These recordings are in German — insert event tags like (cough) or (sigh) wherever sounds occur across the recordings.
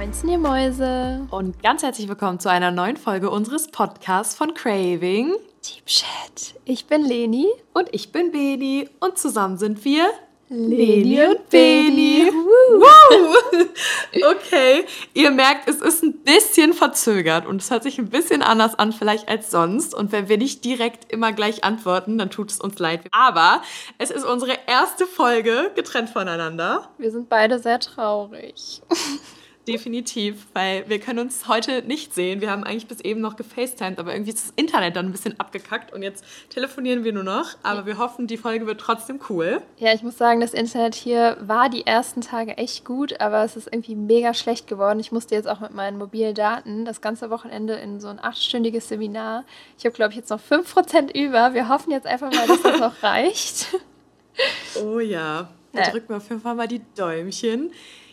Moinsen, ihr Mäuse. Und ganz herzlich willkommen zu einer neuen Folge unseres Podcasts von Craving. Deep Chat. Ich bin Leni. Und ich bin Beni. Und zusammen sind wir Leni und Beni. (laughs) Okay, ihr merkt, es ist ein bisschen verzögert und es hört sich ein bisschen anders an vielleicht als sonst. Und wenn wir nicht direkt immer gleich antworten, dann tut es uns leid. Aber es ist unsere erste Folge getrennt voneinander. Wir sind beide sehr traurig. (laughs) Definitiv, weil wir können uns heute nicht sehen. Wir haben eigentlich bis eben noch gefacetimed, aber irgendwie ist das Internet dann ein bisschen abgekackt und jetzt telefonieren wir nur noch. Aber wir hoffen, die Folge wird trotzdem cool. Ja, ich muss sagen, das Internet hier war die ersten Tage echt gut, aber es ist irgendwie mega schlecht geworden. Ich musste jetzt auch mit meinen mobilen Daten das ganze Wochenende in so ein achtstündiges Seminar. Ich habe, glaube ich, jetzt noch 5% über. Wir hoffen jetzt einfach mal, dass das noch (laughs) reicht. Oh ja, da drücken wir auf jeden Fall mal die Däumchen.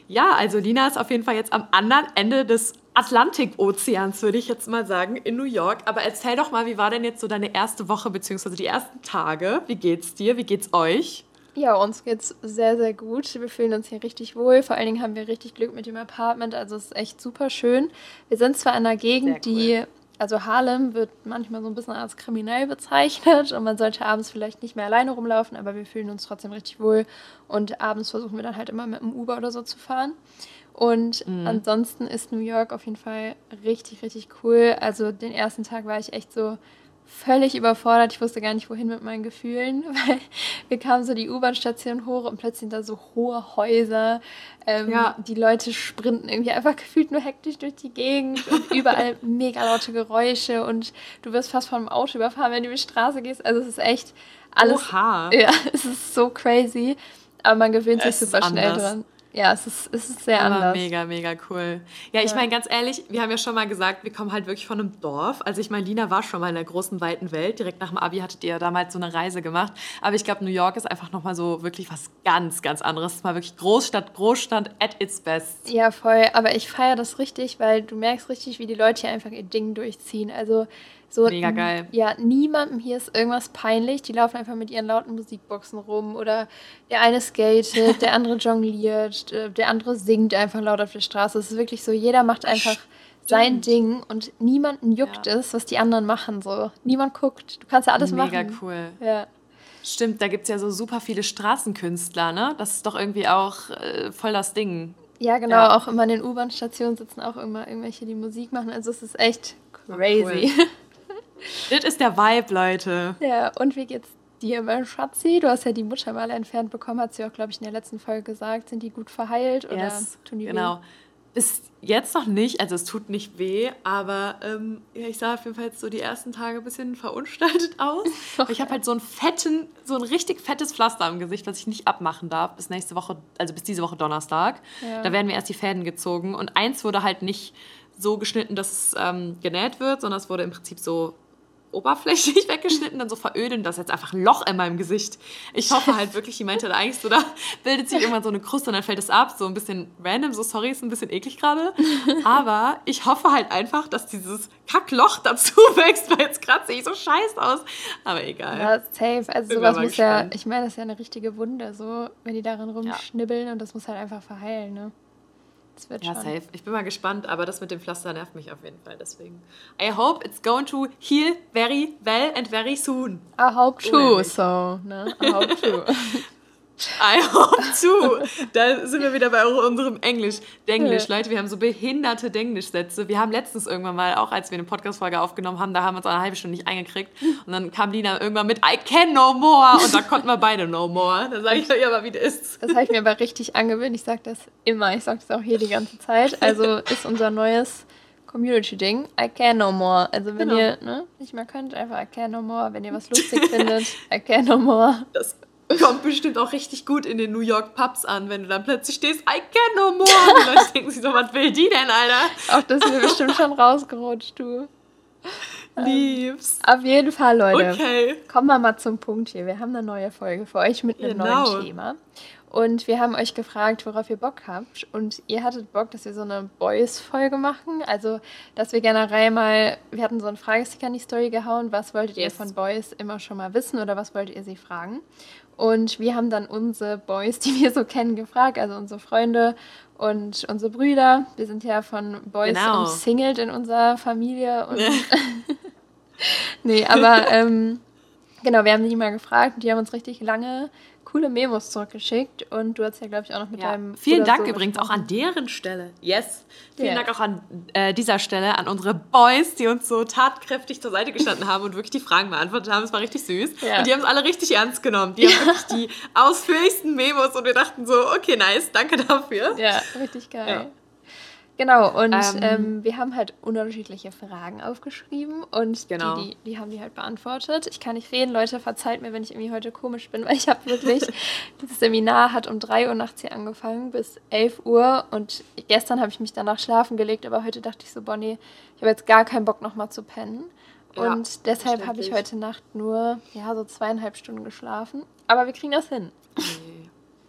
Ja, also Lina ist auf jeden Fall jetzt am anderen Ende des Atlantikozeans, würde ich jetzt mal sagen, in New York. Aber erzähl doch mal, wie war denn jetzt so deine erste Woche bzw. die ersten Tage? Wie geht's dir? Wie geht's euch? Ja, uns geht's sehr, sehr gut. Wir fühlen uns hier richtig wohl. Vor allen Dingen haben wir richtig Glück mit dem Apartment. Also es ist echt super schön. Wir sind zwar in einer Gegend, cool. die also Harlem wird manchmal so ein bisschen als kriminell bezeichnet und man sollte abends vielleicht nicht mehr alleine rumlaufen, aber wir fühlen uns trotzdem richtig wohl und abends versuchen wir dann halt immer mit dem Uber oder so zu fahren. Und mhm. ansonsten ist New York auf jeden Fall richtig, richtig cool. Also den ersten Tag war ich echt so, völlig überfordert. Ich wusste gar nicht, wohin mit meinen Gefühlen, (laughs) weil wir kamen so die U-Bahn-Station hoch und plötzlich sind da so hohe Häuser. Ähm, ja. Die Leute sprinten irgendwie einfach gefühlt nur hektisch durch die Gegend und (laughs) überall mega laute Geräusche und du wirst fast vom Auto überfahren, wenn du über die Straße gehst. Also es ist echt alles. Oha. Ja, (laughs) es ist so crazy. Aber man gewöhnt sich super schnell dran. Ja, es ist, es ist sehr anders. Mega, mega cool. Ja, ich ja. meine, ganz ehrlich, wir haben ja schon mal gesagt, wir kommen halt wirklich von einem Dorf. Also ich meine, Lina war schon mal in der großen, weiten Welt. Direkt nach dem Abi hattet ihr ja damals so eine Reise gemacht. Aber ich glaube, New York ist einfach nochmal so wirklich was ganz, ganz anderes. Es ist mal wirklich Großstadt, Großstadt at its best. Ja, voll. Aber ich feiere das richtig, weil du merkst richtig, wie die Leute hier einfach ihr Ding durchziehen. Also so, Mega geil. Ja, niemandem hier ist irgendwas peinlich. Die laufen einfach mit ihren lauten Musikboxen rum oder der eine skatet, der andere jongliert, äh, der andere singt einfach laut auf der Straße. Es ist wirklich so, jeder macht einfach Stimmt. sein Ding und niemanden juckt ja. es, was die anderen machen. So. Niemand guckt. Du kannst ja alles Mega machen. Mega cool. Ja. Stimmt, da gibt es ja so super viele Straßenkünstler, ne? Das ist doch irgendwie auch äh, voll das Ding. Ja, genau. Ja. Auch immer in den U-Bahn-Stationen sitzen auch immer irgendwelche, die Musik machen. Also es ist echt crazy. Cool. (laughs) Das ist der Vibe, Leute. Ja, und wie geht's dir, mein Schatzi? Du hast ja die Muttermale entfernt bekommen, hat sie auch, glaube ich, in der letzten Folge gesagt. Sind die gut verheilt oder yes, tun die genau. weh? Bis jetzt noch nicht, also es tut nicht weh, aber ähm, ja, ich sah auf jeden Fall jetzt so die ersten Tage ein bisschen verunstaltet aus. (laughs) Okay. Ich habe halt so einen fetten, so ein richtig fettes Pflaster am Gesicht, was ich nicht abmachen darf, bis nächste Woche, also bis diese Woche Donnerstag. Ja. Da werden mir erst die Fäden gezogen und eins wurde halt nicht so geschnitten, dass es ähm, genäht wird, sondern es wurde im Prinzip so oberflächlich (laughs) weggeschnitten, dann so veröden, das ist jetzt einfach ein Loch in meinem Gesicht. Ich hoffe halt wirklich, die meinte da eigentlich so, da bildet sich irgendwann so eine Kruste und dann fällt es ab, so ein bisschen random, so sorry, ist ein bisschen eklig gerade, aber ich hoffe halt einfach, dass dieses Kackloch dazu (laughs) wächst, weil jetzt kratze ich so scheiß aus, aber egal. Ja, safe, also Bin sowas muss gespannt. ja, ich meine, das ist ja eine richtige Wunde, so, wenn die darin rumschnibbeln ja. und das muss halt einfach verheilen, ne? Das wird ja, schon. safe. Ich bin mal gespannt, aber das mit dem Pflaster nervt mich auf jeden Fall. Deswegen. I hope it's going to heal very well and very soon. I hope too, so. Ne? I hope too. (laughs) I hope too. Da sind wir wieder bei unserem Englisch. Denglisch, Leute, wir haben so behinderte Denglisch-Sätze. Wir haben letztens irgendwann mal, auch als wir eine Podcast-Folge aufgenommen haben, da haben wir uns eine halbe Stunde nicht eingekriegt. Und dann kam Lina irgendwann mit I can no more. Und da konnten wir beide no more. Da sage ich euch aber, wie das ist. Das habe ich mir aber richtig angewöhnt. Ich sage das immer. Ich sage das auch hier die ganze Zeit. Also ist unser neues Community-Ding. I can no more. Also wenn genau. ihr ne, nicht mehr könnt, einfach I can no more. Wenn ihr was lustig findet, I can no more. Das (laughs) kommt bestimmt auch richtig gut in den New York Pubs an, wenn du dann plötzlich stehst, I can no more. Und die Leute (laughs) denken sich so, was will die denn, Alter? Auch das ist mir bestimmt schon rausgerutscht, du. (laughs) Liebs. Ähm, auf jeden Fall, Leute. Okay. Kommen wir mal zum Punkt hier. Wir haben eine neue Folge für euch mit einem genau. neuen Thema. Und wir haben euch gefragt, worauf ihr Bock habt. Und ihr hattet Bock, dass wir so eine Boys-Folge machen. Also, dass wir generell mal, wir hatten so einen Fragesticker in die Story gehauen. Was wolltet yes. ihr von Boys immer schon mal wissen oder was wolltet ihr sie fragen? Und wir haben dann unsere Boys, die wir so kennen, gefragt, also unsere Freunde und unsere Brüder. Wir sind ja von Boys genau. umsingelt in unserer Familie. Und (laughs) (laughs) nee, aber ähm, genau, wir haben die mal gefragt und die haben uns richtig lange coole Memos zurückgeschickt und du hast ja, glaube ich, auch noch mit ja. deinem. Vielen Bruder Dank so übrigens auch an deren Stelle. Yes. Vielen yeah. Dank auch an äh, dieser Stelle an unsere Boys, die uns so tatkräftig zur Seite gestanden haben und wirklich die Fragen beantwortet haben. Es war richtig süß. Ja. Und die haben es alle richtig ernst genommen. Die haben wirklich die ausführlichsten Memos und wir dachten so, okay, nice, danke dafür. Ja, richtig geil. Genau, und ähm, ähm, wir haben halt unterschiedliche Fragen aufgeschrieben und genau. die, die, die, haben die halt beantwortet. Ich kann nicht reden, Leute, verzeiht mir, wenn ich irgendwie heute komisch bin, (laughs) weil ich habe wirklich, (laughs) dieses Seminar hat um 3 Uhr nachts hier angefangen bis 11 Uhr und gestern habe ich mich danach schlafen gelegt, aber heute dachte ich so, Bonnie, ich habe jetzt gar keinen Bock nochmal zu pennen. Ja, und deshalb habe ich heute Nacht nur, ja, so zweieinhalb Stunden geschlafen. Aber wir kriegen das hin. Nee.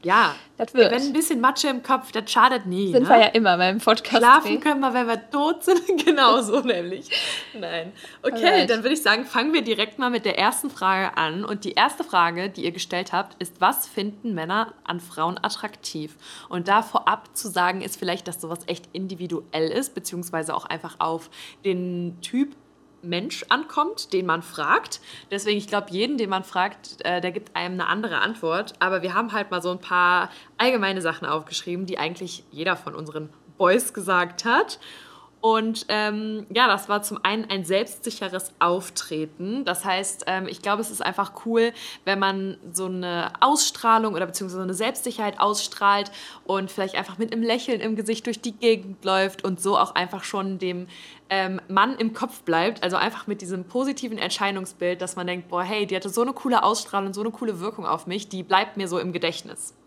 Ja, das wird. Wenn ein bisschen Matsche im Kopf, das schadet nie. Sind ne? wir ja immer beim Podcast. Schlafen können wir, wenn wir tot sind. (laughs) genau so (laughs) nämlich. Nein. Okay, Alright. dann würde ich sagen, fangen wir direkt mal mit der ersten Frage an. Und die erste Frage, die ihr gestellt habt, ist, was finden Männer an Frauen attraktiv? Und da vorab zu sagen ist vielleicht, dass sowas echt individuell ist, beziehungsweise auch einfach auf den Typ Mensch ankommt, den man fragt. Deswegen, ich glaube, jeden, den man fragt, äh, der gibt einem eine andere Antwort. Aber wir haben halt mal so ein paar allgemeine Sachen aufgeschrieben, die eigentlich jeder von unseren Boys gesagt hat. Und ähm, ja, das war zum einen ein selbstsicheres Auftreten. Das heißt, ähm, ich glaube, es ist einfach cool, wenn man so eine Ausstrahlung oder beziehungsweise eine Selbstsicherheit ausstrahlt und vielleicht einfach mit einem Lächeln im Gesicht durch die Gegend läuft und so auch einfach schon dem ähm, Mann im Kopf bleibt. Also einfach mit diesem positiven Erscheinungsbild, dass man denkt, boah, hey, die hatte so eine coole Ausstrahlung, so eine coole Wirkung auf mich, die bleibt mir so im Gedächtnis.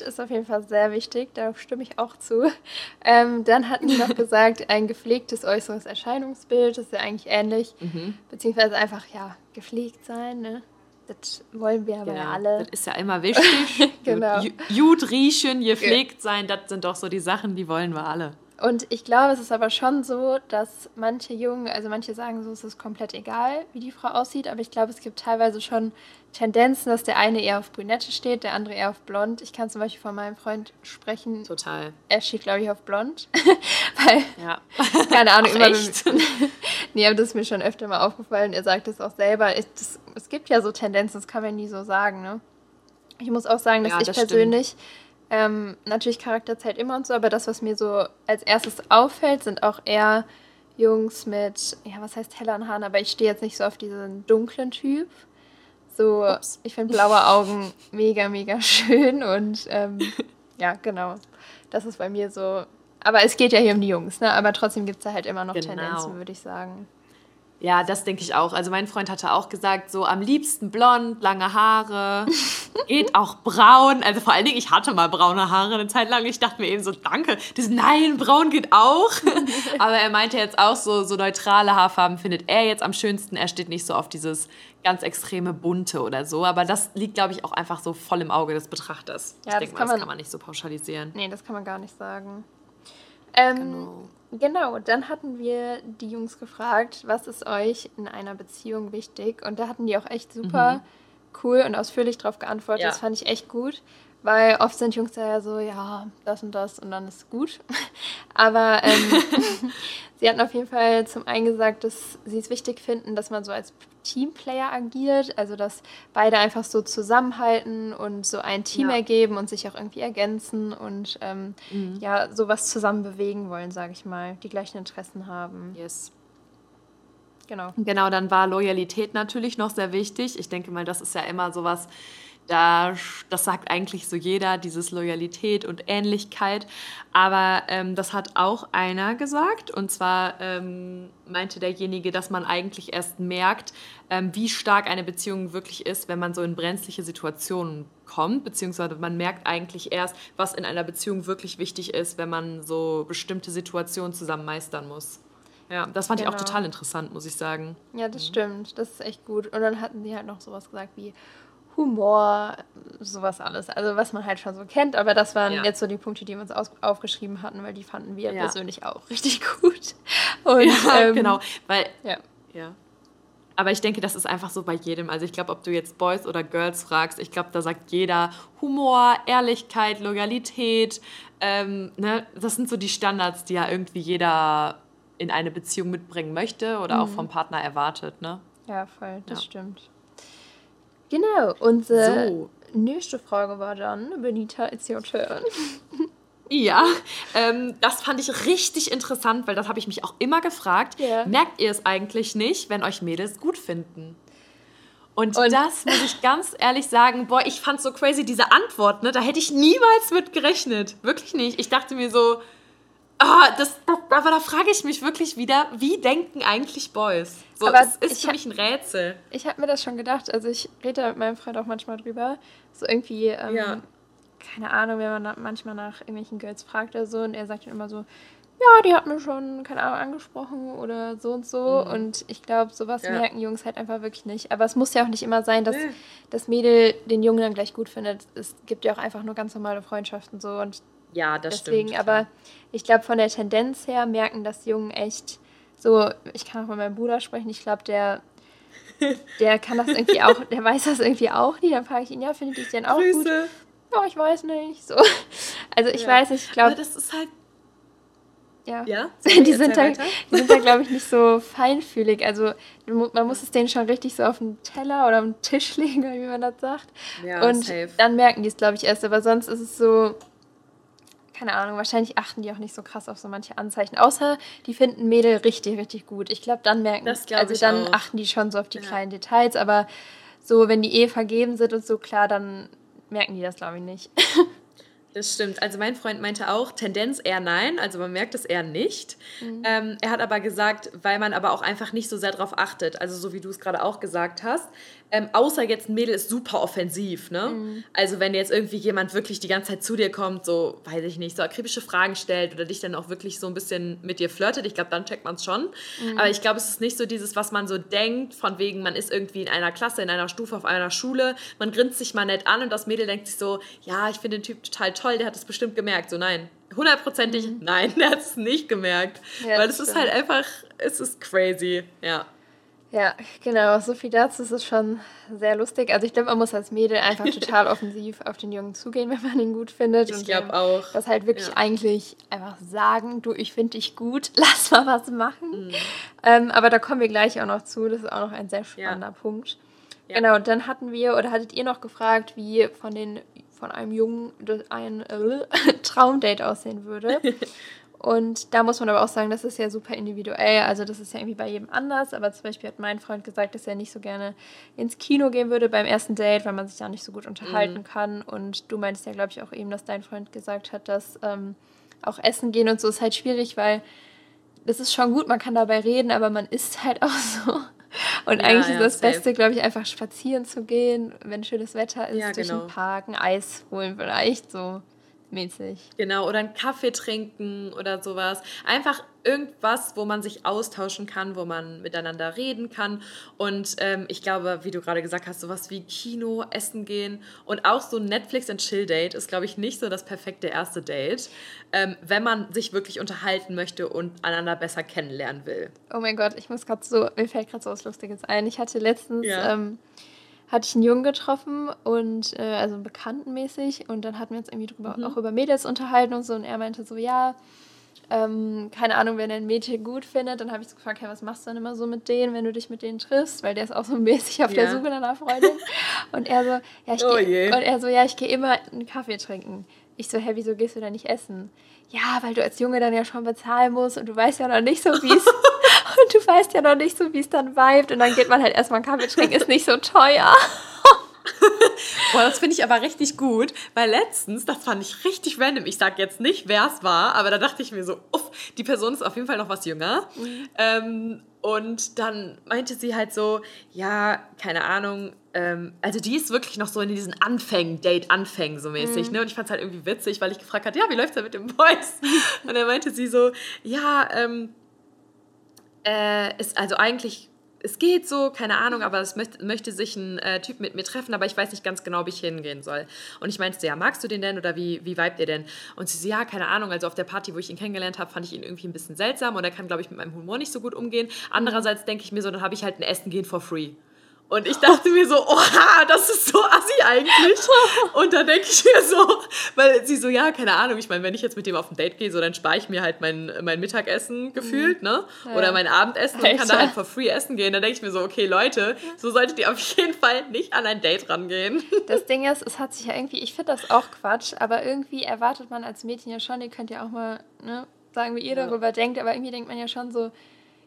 Das ist auf jeden Fall sehr wichtig, darauf stimme ich auch zu. Ähm, dann hatten die noch (laughs) gesagt, ein gepflegtes äußeres Erscheinungsbild, das ist ja eigentlich ähnlich, mhm. beziehungsweise einfach, ja, gepflegt sein, ne? Das wollen wir aber ja, alle. Das ist ja immer wichtig. (laughs) genau. Gut riechen, gepflegt sein, das sind doch so die Sachen, die wollen wir alle. Und ich glaube, es ist aber schon so, dass manche Jungen, also manche sagen so, es ist komplett egal, wie die Frau aussieht, aber ich glaube, es gibt teilweise schon Tendenzen, dass der eine eher auf Brünette steht, der andere eher auf blond. Ich kann zum Beispiel von meinem Freund sprechen. Total. Er steht, glaube ich, auf blond. (laughs) Weil, ja. (laughs) keine Ahnung, immer. Echt? (laughs) nee, aber das ist mir schon öfter mal aufgefallen. Er sagt es auch selber. Ich, das, es gibt ja so Tendenzen, das kann man nie so sagen, ne? Ich muss auch sagen, dass ja, ich das persönlich. Stimmt ähm, natürlich Charakter zählt immer und so, aber das, was mir so als erstes auffällt, sind auch eher Jungs mit, ja, was heißt helleren Haaren, aber ich stehe jetzt nicht so auf diesen dunklen Typ. So, Ups. ich finde blaue Augen mega, mega schön und ähm, (laughs) ja, genau. Das ist bei mir so. Aber es geht ja hier um die Jungs, ne? Aber trotzdem gibt es da halt immer noch genau. Tendenzen, würde ich sagen. Ja, das denke ich auch. Also mein Freund hatte auch gesagt, so am liebsten blond, lange Haare, (laughs) geht auch braun. Also vor allen Dingen, ich hatte mal braune Haare eine Zeit lang. Ich dachte mir eben so, danke. Das, nein, braun geht auch. (laughs) Aber er meinte jetzt auch so, so neutrale Haarfarben findet er jetzt am schönsten. Er steht nicht so auf dieses ganz extreme bunte oder so. Aber das liegt, glaube ich, auch einfach so voll im Auge des Betrachters. Ja, ich denke mal, das kann man nicht so pauschalisieren. Nee, das kann man gar nicht sagen. Ähm, genau. Genau, dann hatten wir die Jungs gefragt, was ist euch in einer Beziehung wichtig? Und da hatten die auch echt super mhm. cool und ausführlich darauf geantwortet. Ja. Das fand ich echt gut. Weil oft sind Jungs ja so, ja, das und das und dann ist gut. (laughs) Aber ähm, (laughs) sie hatten auf jeden Fall zum einen gesagt, dass sie es wichtig finden, dass man so als Teamplayer agiert, also dass beide einfach so zusammenhalten und so ein Team ja. ergeben und sich auch irgendwie ergänzen und ähm, mhm. ja, sowas zusammen bewegen wollen, sage ich mal, die gleichen Interessen haben. Yes. Genau. Genau, dann war Loyalität natürlich noch sehr wichtig. Ich denke mal, das ist ja immer sowas, da, das sagt eigentlich so jeder, dieses Loyalität und Ähnlichkeit. Aber ähm, das hat auch einer gesagt. Und zwar ähm, meinte derjenige, dass man eigentlich erst merkt, ähm, wie stark eine Beziehung wirklich ist, wenn man so in brenzliche Situationen kommt. Beziehungsweise man merkt eigentlich erst, was in einer Beziehung wirklich wichtig ist, wenn man so bestimmte Situationen zusammen meistern muss. Ja, das fand genau. ich auch genau. total interessant, muss ich sagen. Ja, das mhm. stimmt. Das ist echt gut. Und dann hatten sie halt noch sowas gesagt wie, Humor, sowas alles. Also was man halt schon so kennt, aber das waren ja. jetzt so die Punkte, die wir uns aufgeschrieben hatten, weil die fanden wir ja. persönlich auch richtig (laughs) gut. Und, ja, ähm, genau, weil ja. ja. Aber ich denke, das ist einfach so bei jedem. Also ich glaube, ob du jetzt Boys oder Girls fragst, ich glaube, da sagt jeder Humor, Ehrlichkeit, Loyalität. Ähm, ne? Das sind so die Standards, die ja irgendwie jeder in eine Beziehung mitbringen möchte oder mhm. auch vom Partner erwartet. Ne? Ja, voll, das stimmt. Genau, unsere so. nächste Frage war dann, Benita, it's your turn. (laughs) Ja, ähm, das fand ich richtig interessant, weil das habe ich mich auch immer gefragt. Yeah. Merkt ihr es eigentlich nicht, wenn euch Mädels gut finden? Und, und, das muss ich ganz ehrlich sagen, boah, ich fand so crazy diese Antwort, ne? Da hätte ich niemals mit gerechnet. Wirklich nicht. Ich dachte mir so, das, das, aber da frage ich mich wirklich wieder, wie denken eigentlich Boys? So, aber es ist für mich ein Rätsel. Ich habe mir das schon gedacht. Also ich rede da mit meinem Freund auch manchmal drüber. So irgendwie, ähm, ja keine Ahnung, wenn man manchmal nach irgendwelchen Girls fragt oder so und er sagt dann immer so, ja, die hat mir schon, keine Ahnung, angesprochen oder so und so. Mhm. Und ich glaube, sowas ja. merken Jungs halt einfach wirklich nicht. Aber es muss ja auch nicht immer sein, dass nee. das Mädel den Jungen dann gleich gut findet. Es gibt ja auch einfach nur ganz normale Freundschaften so und ja, das deswegen, stimmt. Aber ich glaube, von der Tendenz her merken das Jungen echt so, ich kann auch mit meinem Bruder sprechen, ich glaube, der (laughs) der kann das irgendwie auch, der weiß das irgendwie auch nie. Dann frage ich ihn, ja, findet ich den auch Grüße. gut? ja, ich weiß nicht. So. Also ich ja. weiß nicht, ich glaube. das ist halt. Ja. ja? (laughs) die, sind da, die sind da, glaube ich, nicht so (laughs) feinfühlig. Also man muss es denen schon richtig so auf den Teller oder auf den Tisch legen, wie man das sagt. Ja, Und safe. dann merken die es, glaube ich, erst. Aber sonst ist es so, keine Ahnung, wahrscheinlich achten die auch nicht so krass auf so manche Anzeichen. Außer die finden Mädel richtig, richtig gut. Ich glaube, dann merken, das also dann auch. achten die schon so auf die ja. kleinen Details. Aber so, wenn die eh vergeben sind und so, klar, dann merken die das, glaube ich, nicht. (laughs) Das stimmt. Also mein Freund meinte auch, Tendenz eher nein, also man merkt es eher nicht. Mhm. Ähm, er hat aber gesagt, weil man aber auch einfach nicht so sehr darauf achtet, also so wie du es gerade auch gesagt hast, ähm, außer jetzt ein Mädel ist super offensiv, ne? Mhm. Also wenn jetzt irgendwie jemand wirklich die ganze Zeit zu dir kommt, so, weiß ich nicht, so akribische Fragen stellt oder dich dann auch wirklich so ein bisschen mit dir flirtet, ich glaube, dann checkt man es schon. Mhm. Aber ich glaube, es ist nicht so dieses, was man so denkt, von wegen, man ist irgendwie in einer Klasse, in einer Stufe, auf einer Schule, man grinst sich mal nett an und das Mädel denkt sich so, ja, ich finde den Typ total toll, der hat es bestimmt gemerkt. So, nein, hundertprozentig, mhm. nein, der hat es nicht gemerkt. Ja, Weil es ist halt einfach, es ist crazy, ja. Ja, genau, so viel dazu. Es ist schon sehr lustig. Also ich glaube, man muss als Mädel einfach (laughs) total offensiv auf den Jungen zugehen, wenn man ihn gut findet. Ich glaube auch. Das halt wirklich ja. eigentlich einfach sagen, du, ich finde dich gut, (laughs) lass mal was machen. Mhm. Ähm, aber da kommen wir gleich auch noch zu. Das ist auch noch ein sehr spannender ja. Punkt. Ja. Genau, und dann hatten wir, oder hattet ihr noch gefragt, wie von den von einem Jungen ein äh, (laughs) Traumdate aussehen würde. (laughs) Und da muss man aber auch sagen, das ist ja super individuell. Also das ist ja irgendwie bei jedem anders. Aber zum Beispiel hat mein Freund gesagt, dass er nicht so gerne ins Kino gehen würde beim ersten Date, weil man sich da nicht so gut unterhalten mhm. kann. Und du meinst ja, glaube ich, auch eben, dass dein Freund gesagt hat, dass ähm, auch Essen gehen und so ist halt schwierig, weil das ist schon gut, man kann dabei reden, aber man isst halt (laughs) auch so. Und ja, eigentlich ja, ist das safe. Beste, glaube ich, einfach spazieren zu gehen, wenn schönes Wetter ist, ja, durch genau. den Park, ein Eis holen vielleicht so mäßig. Genau, oder einen Kaffee trinken oder sowas. Einfach irgendwas, wo man sich austauschen kann, wo man miteinander reden kann. Und ähm, ich glaube, wie du gerade gesagt hast, sowas wie Kino, Essen gehen und auch so ein Netflix and Chill Date ist, glaube ich, nicht so das perfekte erste Date, ähm, wenn man sich wirklich unterhalten möchte und einander besser kennenlernen will. Oh mein Gott, ich muss gerade so, mir fällt gerade so was Lustiges ein. Ich hatte letztens ja. ähm, hatte ich einen Jungen getroffen und äh, also bekanntenmäßig und dann hatten wir uns irgendwie drüber, mhm. auch über Mädels unterhalten und so und er meinte so, ja, ähm, keine Ahnung, wenn er ein Mädchen gut findet, dann habe ich so gefragt, hey, was machst du dann immer so mit denen, wenn du dich mit denen triffst, weil der ist auch so mäßig auf ja. der Suche nach einer Freundin und er so, ja, ich oh geh, und er so, ja, ich gehe immer einen Kaffee trinken. Ich so, hä, wieso gehst du da nicht essen? Ja, weil du als Junge dann ja schon bezahlen musst und du weißt ja noch nicht so, wie es (laughs) Und du weißt ja noch nicht so, wie es dann vibet. Und dann geht man halt erstmal einen Kaffee trinken, ist nicht so teuer. (laughs) Boah, das finde ich aber richtig gut, weil letztens, das fand ich richtig random. Ich sage jetzt nicht, wer es war, aber da dachte ich mir so, uff, die Person ist auf jeden Fall noch was jünger. Mhm. Ähm, und dann meinte sie halt so, ja, keine Ahnung, ähm, also die ist wirklich noch so in diesen Anfängen, Date-Anfängen so mäßig, mhm. ne? Und ich fand es halt irgendwie witzig, weil ich gefragt habe, ja, wie läuft es da mit dem Boys? (laughs) Und dann meinte sie so, ja, ähm, äh, ist also eigentlich es geht so, keine Ahnung, aber es möchte, möchte sich ein äh, Typ mit mir treffen, aber ich weiß nicht ganz genau, ob ich hingehen soll. Und ich meinte, ja, magst du den denn oder wie, wie vibet ihr denn? Und sie so, ja, keine Ahnung, also auf der Party, wo ich ihn kennengelernt habe, fand ich ihn irgendwie ein bisschen seltsam und er kann, glaube ich, mit meinem Humor nicht so gut umgehen. Andererseits denke ich mir so, dann habe ich halt ein Essen gehen for free. Und ich dachte mir so, oha, das ist so assi eigentlich. (laughs) Und dann denke ich mir so, weil sie so, ja, keine Ahnung, ich meine, wenn ich jetzt mit dem auf ein Date gehe, so dann spare ich mir halt mein, mein Mittagessen gefühlt, mhm. ne? Ja. Oder mein Abendessen und kann da halt for free essen gehen. Dann denke ich mir so, okay, Leute, so solltet ihr auf jeden Fall nicht an ein Date rangehen. Das Ding ist, es hat sich ja irgendwie, ich finde das auch Quatsch, aber irgendwie erwartet man als Mädchen ja schon, ihr könnt ja auch mal, ne, sagen, wie ihr ja. darüber denkt, aber irgendwie denkt man ja schon so,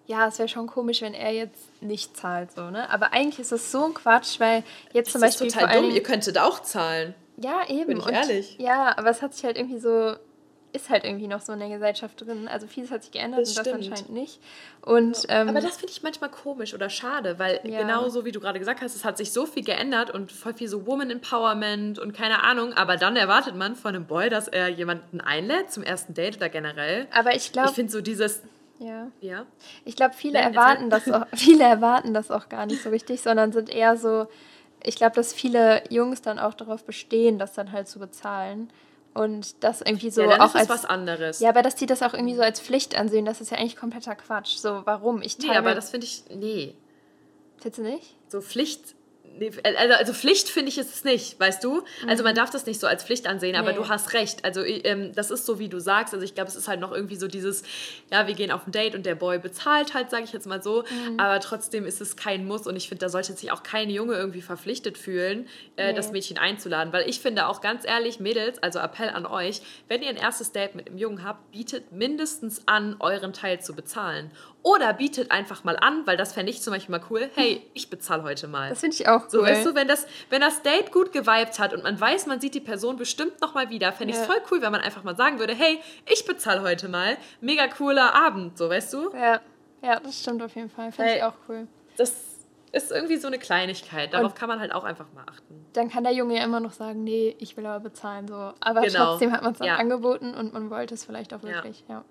ja, es wäre schon komisch, wenn er jetzt nicht zahlt, so, ne? Aber eigentlich ist das so ein Quatsch, weil jetzt das zum Beispiel. Das ist total dumm, ihr könntet auch zahlen. Ja, eben. Bin ich und, ehrlich. Ja, aber es hat sich halt irgendwie so, ist halt irgendwie noch so in der Gesellschaft drin. Also vieles hat sich geändert das und stimmt. das anscheinend nicht. Und, ja. ähm, aber das finde ich manchmal komisch oder schade, weil ja. genau so wie du gerade gesagt hast, es hat sich so viel geändert und voll viel so Woman Empowerment und keine Ahnung, aber dann erwartet man von einem Boy, dass er jemanden einlädt zum ersten Date oder generell. Aber ich glaube. Ich finde so dieses ja. ja. Ich glaube, viele erwarten das auch, (laughs) viele erwarten das auch gar nicht so richtig, sondern sind eher so, ich glaube, dass viele Jungs dann auch darauf bestehen, das dann halt zu bezahlen. Und das irgendwie so ja, dann auch ist als was anderes. Ja, aber dass die das auch irgendwie so als Pflicht ansehen, das ist ja eigentlich kompletter Quatsch. So, warum? Ich teile. Nee, aber das finde ich. Nee. Findest du nicht? So Pflicht Nee, also, also Pflicht finde ich ist es nicht, weißt du? Also man mhm. darf das nicht so als Pflicht ansehen, nee. aber du hast recht. Also ähm, das ist so, wie du sagst. Also ich glaube, es ist halt noch irgendwie so dieses, ja, wir gehen auf ein Date und der Boy bezahlt halt, sage ich jetzt mal so. Mhm. Aber trotzdem ist es kein Muss und ich finde, da sollte sich auch kein Junge irgendwie verpflichtet fühlen, äh, nee. das Mädchen einzuladen. Weil ich finde auch ganz ehrlich, Mädels, also Appell an euch, wenn ihr ein erstes Date mit einem Jungen habt, bietet mindestens an, euren Teil zu bezahlen. Oder bietet einfach mal an, weil das fände ich zum Beispiel mal cool. Hey, ich bezahle heute mal. Das finde ich auch cool. So, weißt du, wenn das, wenn das Date gut geweibt hat und man weiß, man sieht die Person bestimmt noch mal wieder, fände ich es voll cool, wenn man einfach mal sagen würde, hey, ich bezahle heute mal. Mega cooler Abend, so, weißt du? Ja, ja das stimmt auf jeden Fall. Finde ich auch cool. Das ist irgendwie so eine Kleinigkeit. Darauf und kann man halt auch einfach mal achten. Dann kann der Junge ja immer noch sagen, nee, ich will aber bezahlen. So. Aber genau. trotzdem hat man es dann ja. angeboten und man wollte es vielleicht auch wirklich. Ja. ja.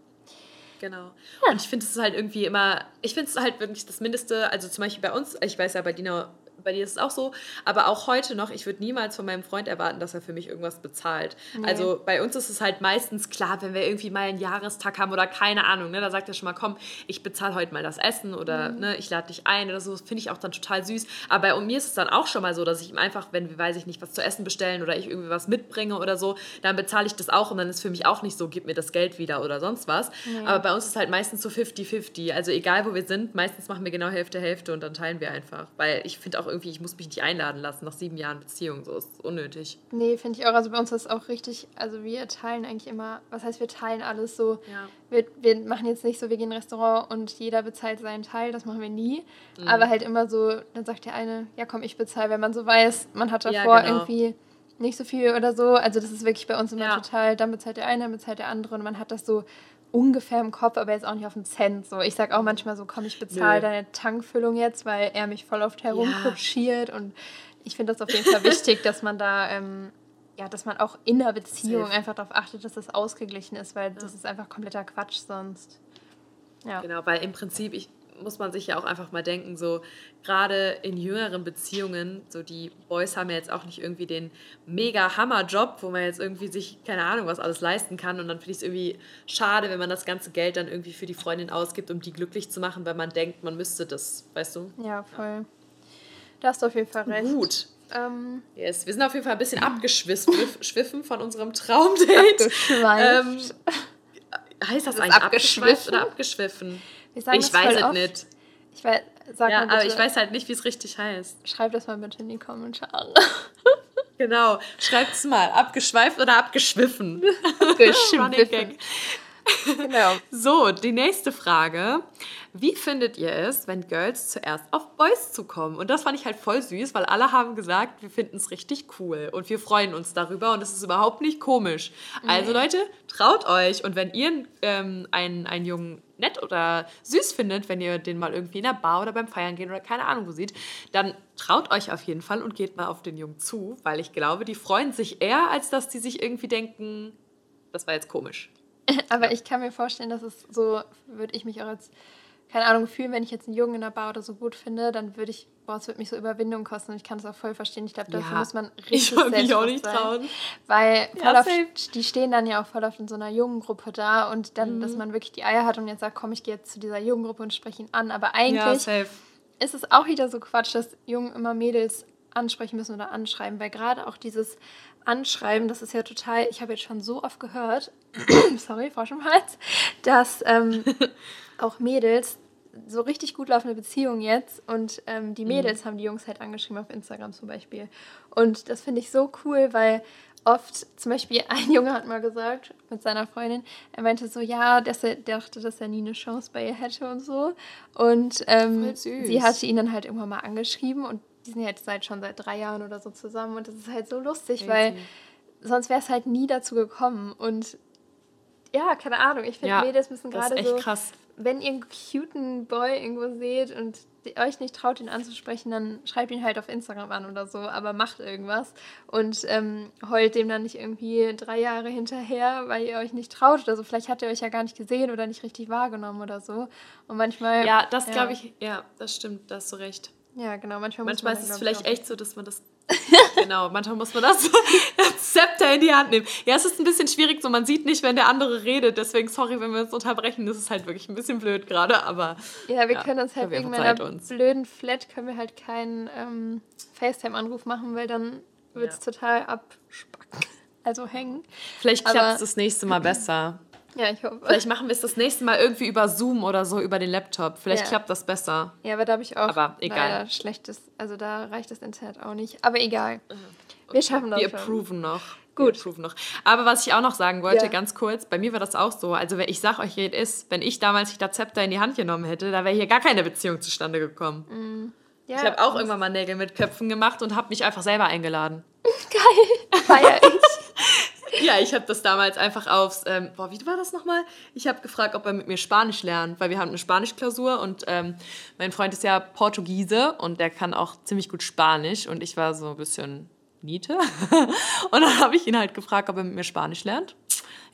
Genau. Ja. Und ich finde es halt irgendwie immer, ich finde es halt wirklich das Mindeste, also zum Beispiel bei uns, ich weiß ja bei Dina bei dir ist es auch so. Aber auch heute noch, ich würde niemals von meinem Freund erwarten, dass er für mich irgendwas bezahlt. Nee. Also bei uns ist es halt meistens klar, wenn wir irgendwie mal einen Jahrestag haben oder keine Ahnung, ne, da sagt er schon mal, komm, ich bezahle heute mal das Essen oder mhm. ne, ich lade dich ein oder so. Das finde ich auch dann total süß. Aber bei mir ist es dann auch schon mal so, dass ich ihm einfach, wenn wir, weiß ich nicht, was zu essen bestellen oder ich irgendwie was mitbringe oder so, dann bezahle ich das auch und dann ist für mich auch nicht so, gib mir das Geld wieder oder sonst was. Nee. Aber bei uns ist es halt meistens so 50-50. Also egal, wo wir sind, meistens machen wir genau Hälfte, Hälfte und dann teilen wir einfach. Weil ich finde auch irgendwie, ich muss mich nicht einladen lassen nach sieben Jahren Beziehung. So ist unnötig. Nee, finde ich auch. Also bei uns ist es auch richtig, also wir teilen eigentlich immer, was heißt wir teilen alles so. Ja. Wir, wir machen jetzt nicht so, wir gehen in ein Restaurant und jeder bezahlt seinen Teil, das machen wir nie. Mhm. Aber halt immer so, dann sagt der eine, ja komm, ich bezahle, wenn man so weiß, man hat davor ja, genau. irgendwie nicht so viel oder so. Also das ist wirklich bei uns immer ja. total, dann bezahlt der eine, dann bezahlt der andere und man hat das so ungefähr im Kopf, aber jetzt auch nicht auf den Cent. So, ich sag auch manchmal so, komm, ich bezahle deine Tankfüllung jetzt, weil er mich voll oft herumkutschiert ja. und ich finde das auf jeden Fall (laughs) wichtig, dass man da, ähm, ja, dass man auch in der Beziehung Safe. einfach darauf achtet, dass das ausgeglichen ist, weil ja. das ist einfach kompletter Quatsch sonst. Ja. Genau, weil im Prinzip, ich, muss man sich ja auch einfach mal denken, so gerade in jüngeren Beziehungen, so die Boys haben ja jetzt auch nicht irgendwie den mega Hammer-Job, wo man jetzt irgendwie sich, keine Ahnung, was alles leisten kann. Und dann finde ich es irgendwie schade, wenn man das ganze Geld dann irgendwie für die Freundin ausgibt, um die glücklich zu machen, weil man denkt, man müsste das, weißt du? Ja, voll. Ja. Da hast du auf jeden Fall recht. Gut. Ähm, yes, wir sind auf jeden Fall ein bisschen abgeschwiffen von unserem Traumdate. Abgeschweift. Ähm, heißt das, das eigentlich abgeschweift oder abgeschwiffen? Ich weiß es nicht. Ich weiß, sag ja, aber ich weiß halt nicht, wie es richtig heißt. Schreib das mal bitte in die Kommentare. (laughs) genau, schreibt es mal. Abgeschweift oder abgeschwiffen? Abgeschwiffen. genau. So, die nächste Frage. Wie findet ihr es, wenn Girls zuerst auf Boys zukommen? Und das fand ich halt voll süß, weil alle haben gesagt, wir finden es richtig cool und wir freuen uns darüber und es ist überhaupt nicht komisch. Also Leute, traut euch und wenn ihr ähm, einen, einen Jungen nett oder süß findet, wenn ihr den mal irgendwie in der Bar oder beim Feiern gehen oder keine Ahnung wo sieht, dann traut euch auf jeden Fall und geht mal auf den Jungen zu, weil ich glaube, die freuen sich eher, als dass die sich irgendwie denken, das war jetzt komisch. (laughs) Aber ich kann mir vorstellen, dass es so, würde ich mich auch als keine Ahnung, fühlen, wenn ich jetzt einen Jungen in der Bar oder so gut finde, dann würde ich, boah, es würde mich so Überwindung kosten und ich kann es auch voll verstehen. Ich glaube, dafür ja, muss man richtig ich mich auch nicht sein, trauen. Weil ja, oft, die stehen dann ja auch voll oft in so einer jungen Gruppe da und dann, mhm. dass man wirklich die Eier hat und jetzt sagt, komm, ich gehe jetzt zu dieser jungen Gruppe und spreche ihn an. Aber eigentlich ja, ist es auch wieder so Quatsch, dass Jungen immer Mädels ansprechen müssen oder anschreiben, weil gerade auch dieses Anschreiben, das ist ja total, ich habe jetzt schon so oft gehört, (coughs) sorry, Frosch im Hals, dass ähm, (laughs) auch Mädels so richtig gut laufende Beziehung jetzt und ähm, die mhm. Mädels mhm. haben die Jungs halt angeschrieben auf Instagram zum Beispiel. Und das finde ich so cool, weil oft, zum Beispiel (laughs) ein Junge hat mal gesagt mit seiner Freundin, er meinte so, ja, dass er dachte, dass er nie eine Chance bei ihr hätte und so. Und ähm, sie hatte ihn dann halt irgendwann mal angeschrieben und die sind jetzt seit schon seit drei Jahren oder so zusammen und das ist halt so lustig, Crazy. weil sonst wäre es halt nie dazu gekommen. Und ja, keine Ahnung, ich finde, ja, Mädels müssen gerade so, krass. Wenn ihr einen cuten Boy irgendwo seht und euch nicht traut, ihn anzusprechen, dann schreibt ihn halt auf Instagram an oder so, aber macht irgendwas und ähm, heult dem dann nicht irgendwie drei Jahre hinterher, weil ihr euch nicht traut oder so. Vielleicht hat er euch ja gar nicht gesehen oder nicht richtig wahrgenommen oder so. Und manchmal. Ja, das ja. glaube ich, ja, das stimmt, da hast du recht. Ja, genau. Manchmal, manchmal ist es vielleicht echt so, dass man das. (laughs) genau, manchmal muss man (laughs) das Zepter in die Hand nehmen. Ja, es ist ein bisschen schwierig, so man sieht nicht, wenn der andere redet. Deswegen, sorry, wenn wir uns unterbrechen, das ist halt wirklich ein bisschen blöd gerade, aber. Ja, wir ja, können uns halt wegen meiner uns. blöden Flat können wir halt keinen ähm, FaceTime-Anruf machen, weil dann wird es ja. total abspacken. (laughs) Also hängen. Vielleicht klappt es das nächste Mal besser. Ja, ich hoffe. Vielleicht machen wir es das nächste Mal irgendwie über Zoom oder so über den Laptop. Vielleicht ja. klappt das besser. Ja, aber da habe ich auch aber egal. schlechtes, also da reicht das Internet auch nicht. Aber egal. Wir schaffen das Wir schon. approven noch. Gut. Wir approven noch. Aber was ich auch noch sagen wollte, ja. ganz kurz, bei mir war das auch so. Also ich sag euch, wie ist, wenn ich damals das Zepter in die Hand genommen hätte, da wäre hier gar keine Beziehung zustande gekommen. Mhm. Ja, ich habe auch irgendwann mal Nägel mit Köpfen gemacht und habe mich einfach selber eingeladen. (laughs) Geil, feier ich. (laughs) ja, ich habe das damals einfach aufs, ähm, boah, wie war das nochmal? Ich habe gefragt, ob er mit mir Spanisch lernt, weil wir haben eine Spanischklausur und ähm, mein Freund ist ja Portugiese und der kann auch ziemlich gut Spanisch und ich war so ein bisschen Niete. (laughs) und dann habe ich ihn halt gefragt, ob er mit mir Spanisch lernt.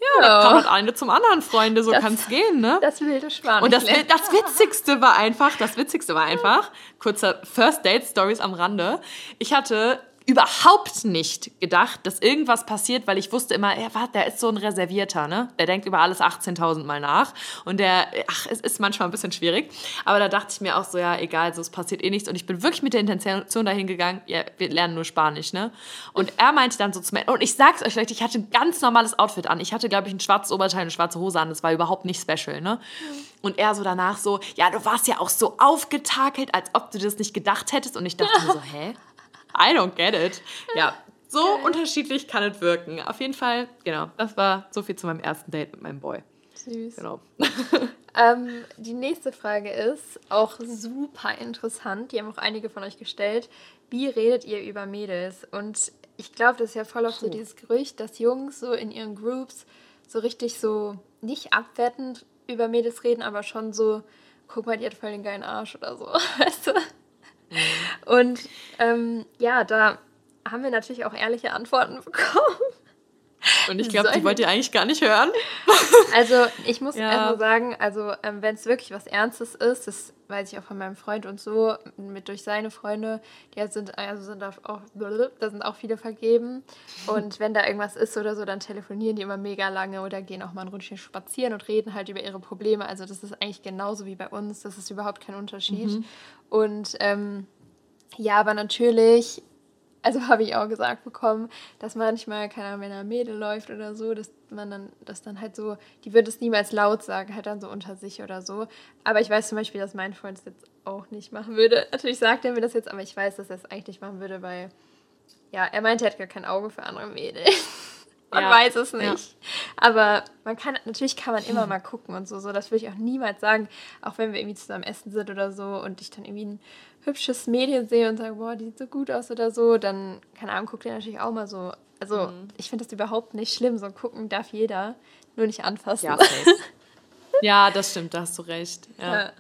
Ja, ja. da kam halt eine zum anderen, Freunde, so kann es gehen, ne? Das wilde Spanisch. Und das, das Witzigste war einfach, das Witzigste war einfach, kurzer First Date Stories am Rande. Ich hatte überhaupt nicht gedacht, dass irgendwas passiert, weil ich wusste immer, ja, warte, der ist so ein Reservierter, ne? Der denkt über alles 18.000 Mal nach und der, ach, es ist manchmal ein bisschen schwierig, aber da dachte ich mir auch so, ja, egal, so, es passiert eh nichts und ich bin wirklich mit der Intention dahin gegangen, ja, wir lernen nur Spanisch, ne? Und er meinte dann so zu mir, und ich sag's euch vielleicht, ich hatte ein ganz normales Outfit an, ich hatte, glaube ich, ein schwarzes Oberteil, eine schwarze Hose an, das war überhaupt nicht special, ne? Und er so danach so, ja, du warst ja auch so aufgetakelt, als ob du das nicht gedacht hättest und ich dachte mir so, (laughs) hä? I don't get it. Ja, so okay. unterschiedlich kann es wirken. Auf jeden Fall, genau, das war so viel zu meinem ersten Date mit meinem Boy. Süß. Genau. (laughs) ähm, die nächste Frage ist auch super interessant. Die haben auch einige von euch gestellt. Wie redet ihr über Mädels? Und ich glaube, das ist ja voll oft so dieses Gerücht, dass Jungs so in ihren Groups so richtig so nicht abwertend über Mädels reden, aber schon so, guck mal, die hat voll den geilen Arsch oder so. (laughs) Weißt du? Und ähm, ja, da haben wir natürlich auch ehrliche Antworten bekommen. Und ich glaube, die wollt ihr eigentlich gar nicht hören. (laughs) Also ich muss ja. erstmal sagen, also ähm, wenn es wirklich was Ernstes ist, das weiß ich auch von meinem Freund und so, mit durch seine Freunde, die sind, also sind auch, da sind auch viele vergeben. Und wenn da irgendwas ist oder so, dann telefonieren die immer mega lange oder gehen auch mal ein Rundchen spazieren und reden halt über ihre Probleme. Also das ist eigentlich genauso wie bei uns, das ist überhaupt kein Unterschied. Mhm. Und ähm, ja, aber natürlich also (laughs) habe ich auch gesagt bekommen, dass manchmal, keine Ahnung, wenn ein Mädel läuft oder so, dass man dann, das dann halt so, die würde es niemals laut sagen, halt dann so unter sich oder so. Aber ich weiß zum Beispiel, dass mein Freund es jetzt auch nicht machen würde. (laughs) Natürlich sagt er mir das jetzt, aber ich weiß, dass er es eigentlich nicht machen würde, weil, ja, er meinte, er hat gar kein Auge für andere Mädels. (laughs) man ja. weiß es nicht. Ja. Aber man kann, natürlich kann man immer mal gucken und so, so. Das würde ich auch niemals sagen, auch wenn wir irgendwie zusammen essen sind oder so und ich dann irgendwie ein hübsches Mädchen sehe und sage, boah, die sieht so gut aus oder so, dann, keine Ahnung, guckt ihr natürlich auch mal so. Also, mhm. ich finde das überhaupt nicht schlimm. So gucken darf jeder, nur nicht anfassen. Ja, (laughs) ja das stimmt, da hast du recht. Ja. ja.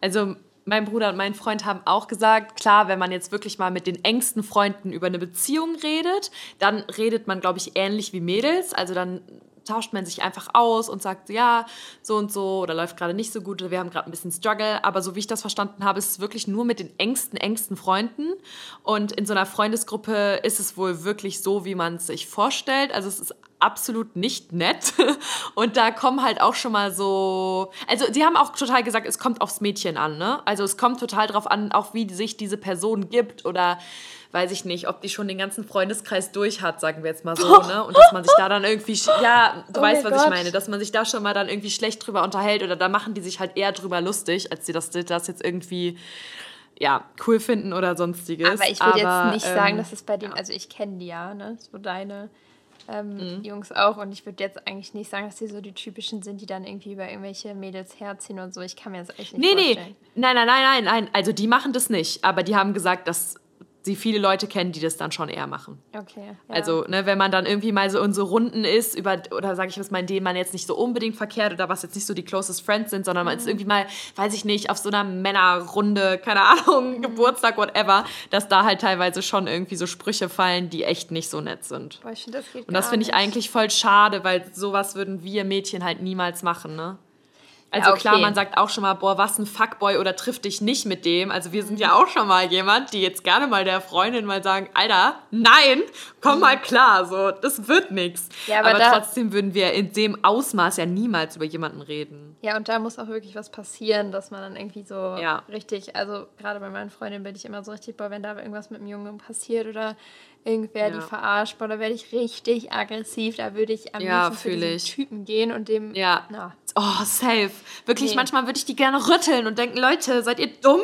Also, mein Bruder und mein Freund haben auch gesagt, klar, wenn man jetzt wirklich mal mit den engsten Freunden über eine Beziehung redet, dann redet man, glaube ich, ähnlich wie Mädels. Also dann tauscht man sich einfach aus und sagt, ja, so und so oder läuft gerade nicht so gut oder wir haben gerade ein bisschen Struggle. Aber so wie ich das verstanden habe, ist es wirklich nur mit den engsten, engsten Freunden. Und in so einer Freundesgruppe ist es wohl wirklich so, wie man es sich vorstellt. Also es ist absolut nicht nett. (laughs) Und da kommen halt auch schon mal so. Also, sie haben auch total gesagt, es kommt aufs Mädchen an, ne? Also, es kommt total drauf an, auch wie sich diese Person gibt oder weiß ich nicht, ob die schon den ganzen Freundeskreis durch hat, sagen wir jetzt mal so, ne? Und dass man sich da dann irgendwie, ja, du oh weißt, was Gott. ich meine, dass man sich da schon mal dann irgendwie schlecht drüber unterhält oder da machen die sich halt eher drüber lustig, als sie das, das jetzt irgendwie ja, cool finden oder sonstiges. Aber ich würde jetzt nicht ähm, sagen, dass es bei denen, ja. also ich kenne die ja, ne? So deine ähm, mhm. Jungs auch. Und ich würde jetzt eigentlich nicht sagen, dass die so die typischen sind, die dann irgendwie über irgendwelche Mädels herziehen und so. Ich kann mir das echt nicht nee, vorstellen. Nee, nee, nein, nein, nein, nein, nein. Also die machen das nicht. Aber die haben gesagt, dass sie viele Leute kennen, die das dann schon eher machen. Okay. Ja. Also, ne, wenn man dann irgendwie mal so in so Runden ist, über, oder sage ich was mal, in denen man jetzt nicht so unbedingt verkehrt oder was jetzt nicht so die closest friends sind, sondern man ist mhm. irgendwie mal, weiß ich nicht, auf so einer Männerrunde, keine Ahnung, mhm. Geburtstag, whatever, dass da halt teilweise schon irgendwie so Sprüche fallen, die echt nicht so nett sind. Boah, das Und das finde ich eigentlich voll schade, weil sowas würden wir Mädchen halt niemals machen, ne? Also ja, okay. klar, man sagt auch schon mal, boah, was ein Fuckboy oder trifft dich nicht mit dem. Also wir sind ja auch schon mal jemand, die jetzt gerne mal der Freundin mal sagen, Alter, nein, komm mal klar, so, das wird nichts. Ja, aber, aber trotzdem würden wir in dem Ausmaß ja niemals über jemanden reden. Ja, und da muss auch wirklich was passieren, dass man dann irgendwie so ja. richtig, also gerade bei meinen Freundinnen bin ich immer so richtig, boah, wenn da irgendwas mit dem Jungen passiert oder irgendwer ja. die verarscht, boah, da werde ich richtig aggressiv, da würde ich am ja, liebsten ich. Typen gehen und dem, ja. na. Oh, safe. Wirklich, nee. manchmal würde ich die gerne rütteln und denken, Leute, seid ihr dumm?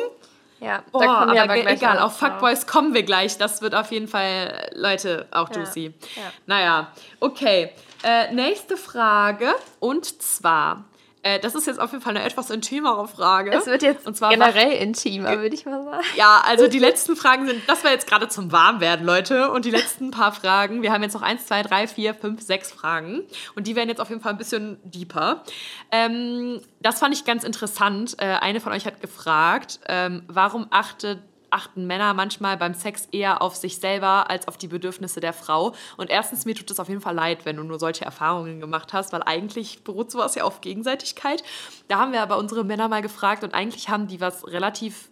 Ja, Boah, da kommen wir aber, aber egal, auf Fuckboys kommen wir gleich. Das wird auf jeden Fall, Leute, auch ja. juicy. Ja. Naja, okay. Äh, nächste Frage und zwar, äh, das ist jetzt auf jeden Fall eine etwas intimere Frage. Es wird jetzt und zwar generell intimer, würde ich mal sagen. Ja, also die letzten Fragen sind, das war jetzt gerade zum Warmwerden, Leute. Und die letzten paar Fragen, wir haben jetzt noch eins, zwei, drei, vier, fünf, sechs Fragen. Und die werden jetzt auf jeden Fall ein bisschen deeper. Ähm, das fand ich ganz interessant. Äh, eine von euch hat gefragt, ähm, warum achtet achten Männer manchmal beim Sex eher auf sich selber als auf die Bedürfnisse der Frau. Und erstens, mir tut es auf jeden Fall leid, wenn du nur solche Erfahrungen gemacht hast, weil eigentlich beruht sowas ja auf Gegenseitigkeit. Da haben wir aber unsere Männer mal gefragt und eigentlich haben die was relativ,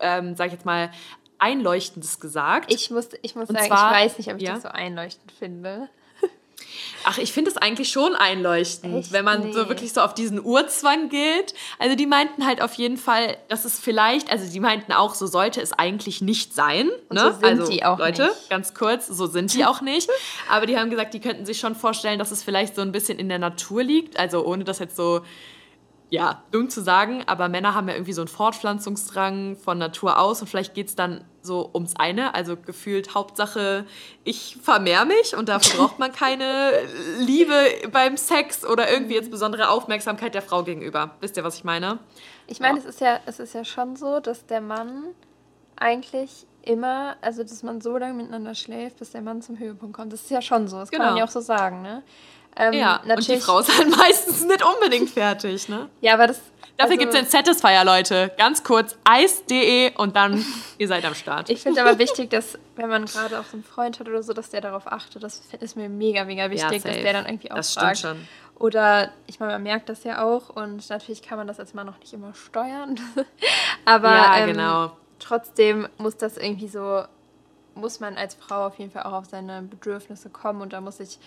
ähm, sag ich jetzt mal, Einleuchtendes gesagt. Ich muss, ich muss sagen, zwar, ich weiß nicht, ob ich ja? das so einleuchtend finde. Ach, ich finde es eigentlich schon einleuchtend, Echt? wenn man nee. so wirklich so auf diesen Urzwang geht. Also die meinten halt auf jeden Fall, dass es vielleicht, also die meinten auch, so sollte es eigentlich nicht sein. Ne? So sind also, die auch Leute, nicht. ganz kurz, so sind die auch nicht. (laughs) Aber die haben gesagt, die könnten sich schon vorstellen, dass es vielleicht so ein bisschen in der Natur liegt. Also ohne das jetzt so ja, dumm zu sagen, aber Männer haben ja irgendwie so einen Fortpflanzungsdrang von Natur aus und vielleicht geht es dann so ums eine, also gefühlt Hauptsache, ich vermehre mich und dafür braucht man keine Liebe beim Sex oder irgendwie jetzt besondere Aufmerksamkeit der Frau gegenüber. Wisst ihr, was ich meine? Ich meine, ja. es, ist ja, es ist ja schon so, dass der Mann eigentlich immer, also dass man so lange miteinander schläft, bis der Mann zum Höhepunkt kommt. Das ist ja schon so, das genau. kann man genau. ja auch so sagen, ne? Ähm, ja, und die Frau ist halt (laughs) meistens nicht unbedingt fertig, ne? Ja, aber das. Dafür also, gibt es den Satisfier, Leute. Ganz kurz, eis.de und dann, ihr seid am Start. Ich finde aber wichtig, dass, wenn man gerade auch so einen Freund hat oder so, dass der darauf achtet. Das ist mir mega, mega wichtig, ja, dass der dann irgendwie auch Das fragt. stimmt schon. Oder, ich meine, man merkt das ja auch und natürlich kann man das als Mann noch nicht immer steuern. (laughs) aber ja, ähm, genau. trotzdem muss das irgendwie so, muss man als Frau auf jeden Fall auch auf seine Bedürfnisse kommen und da muss ich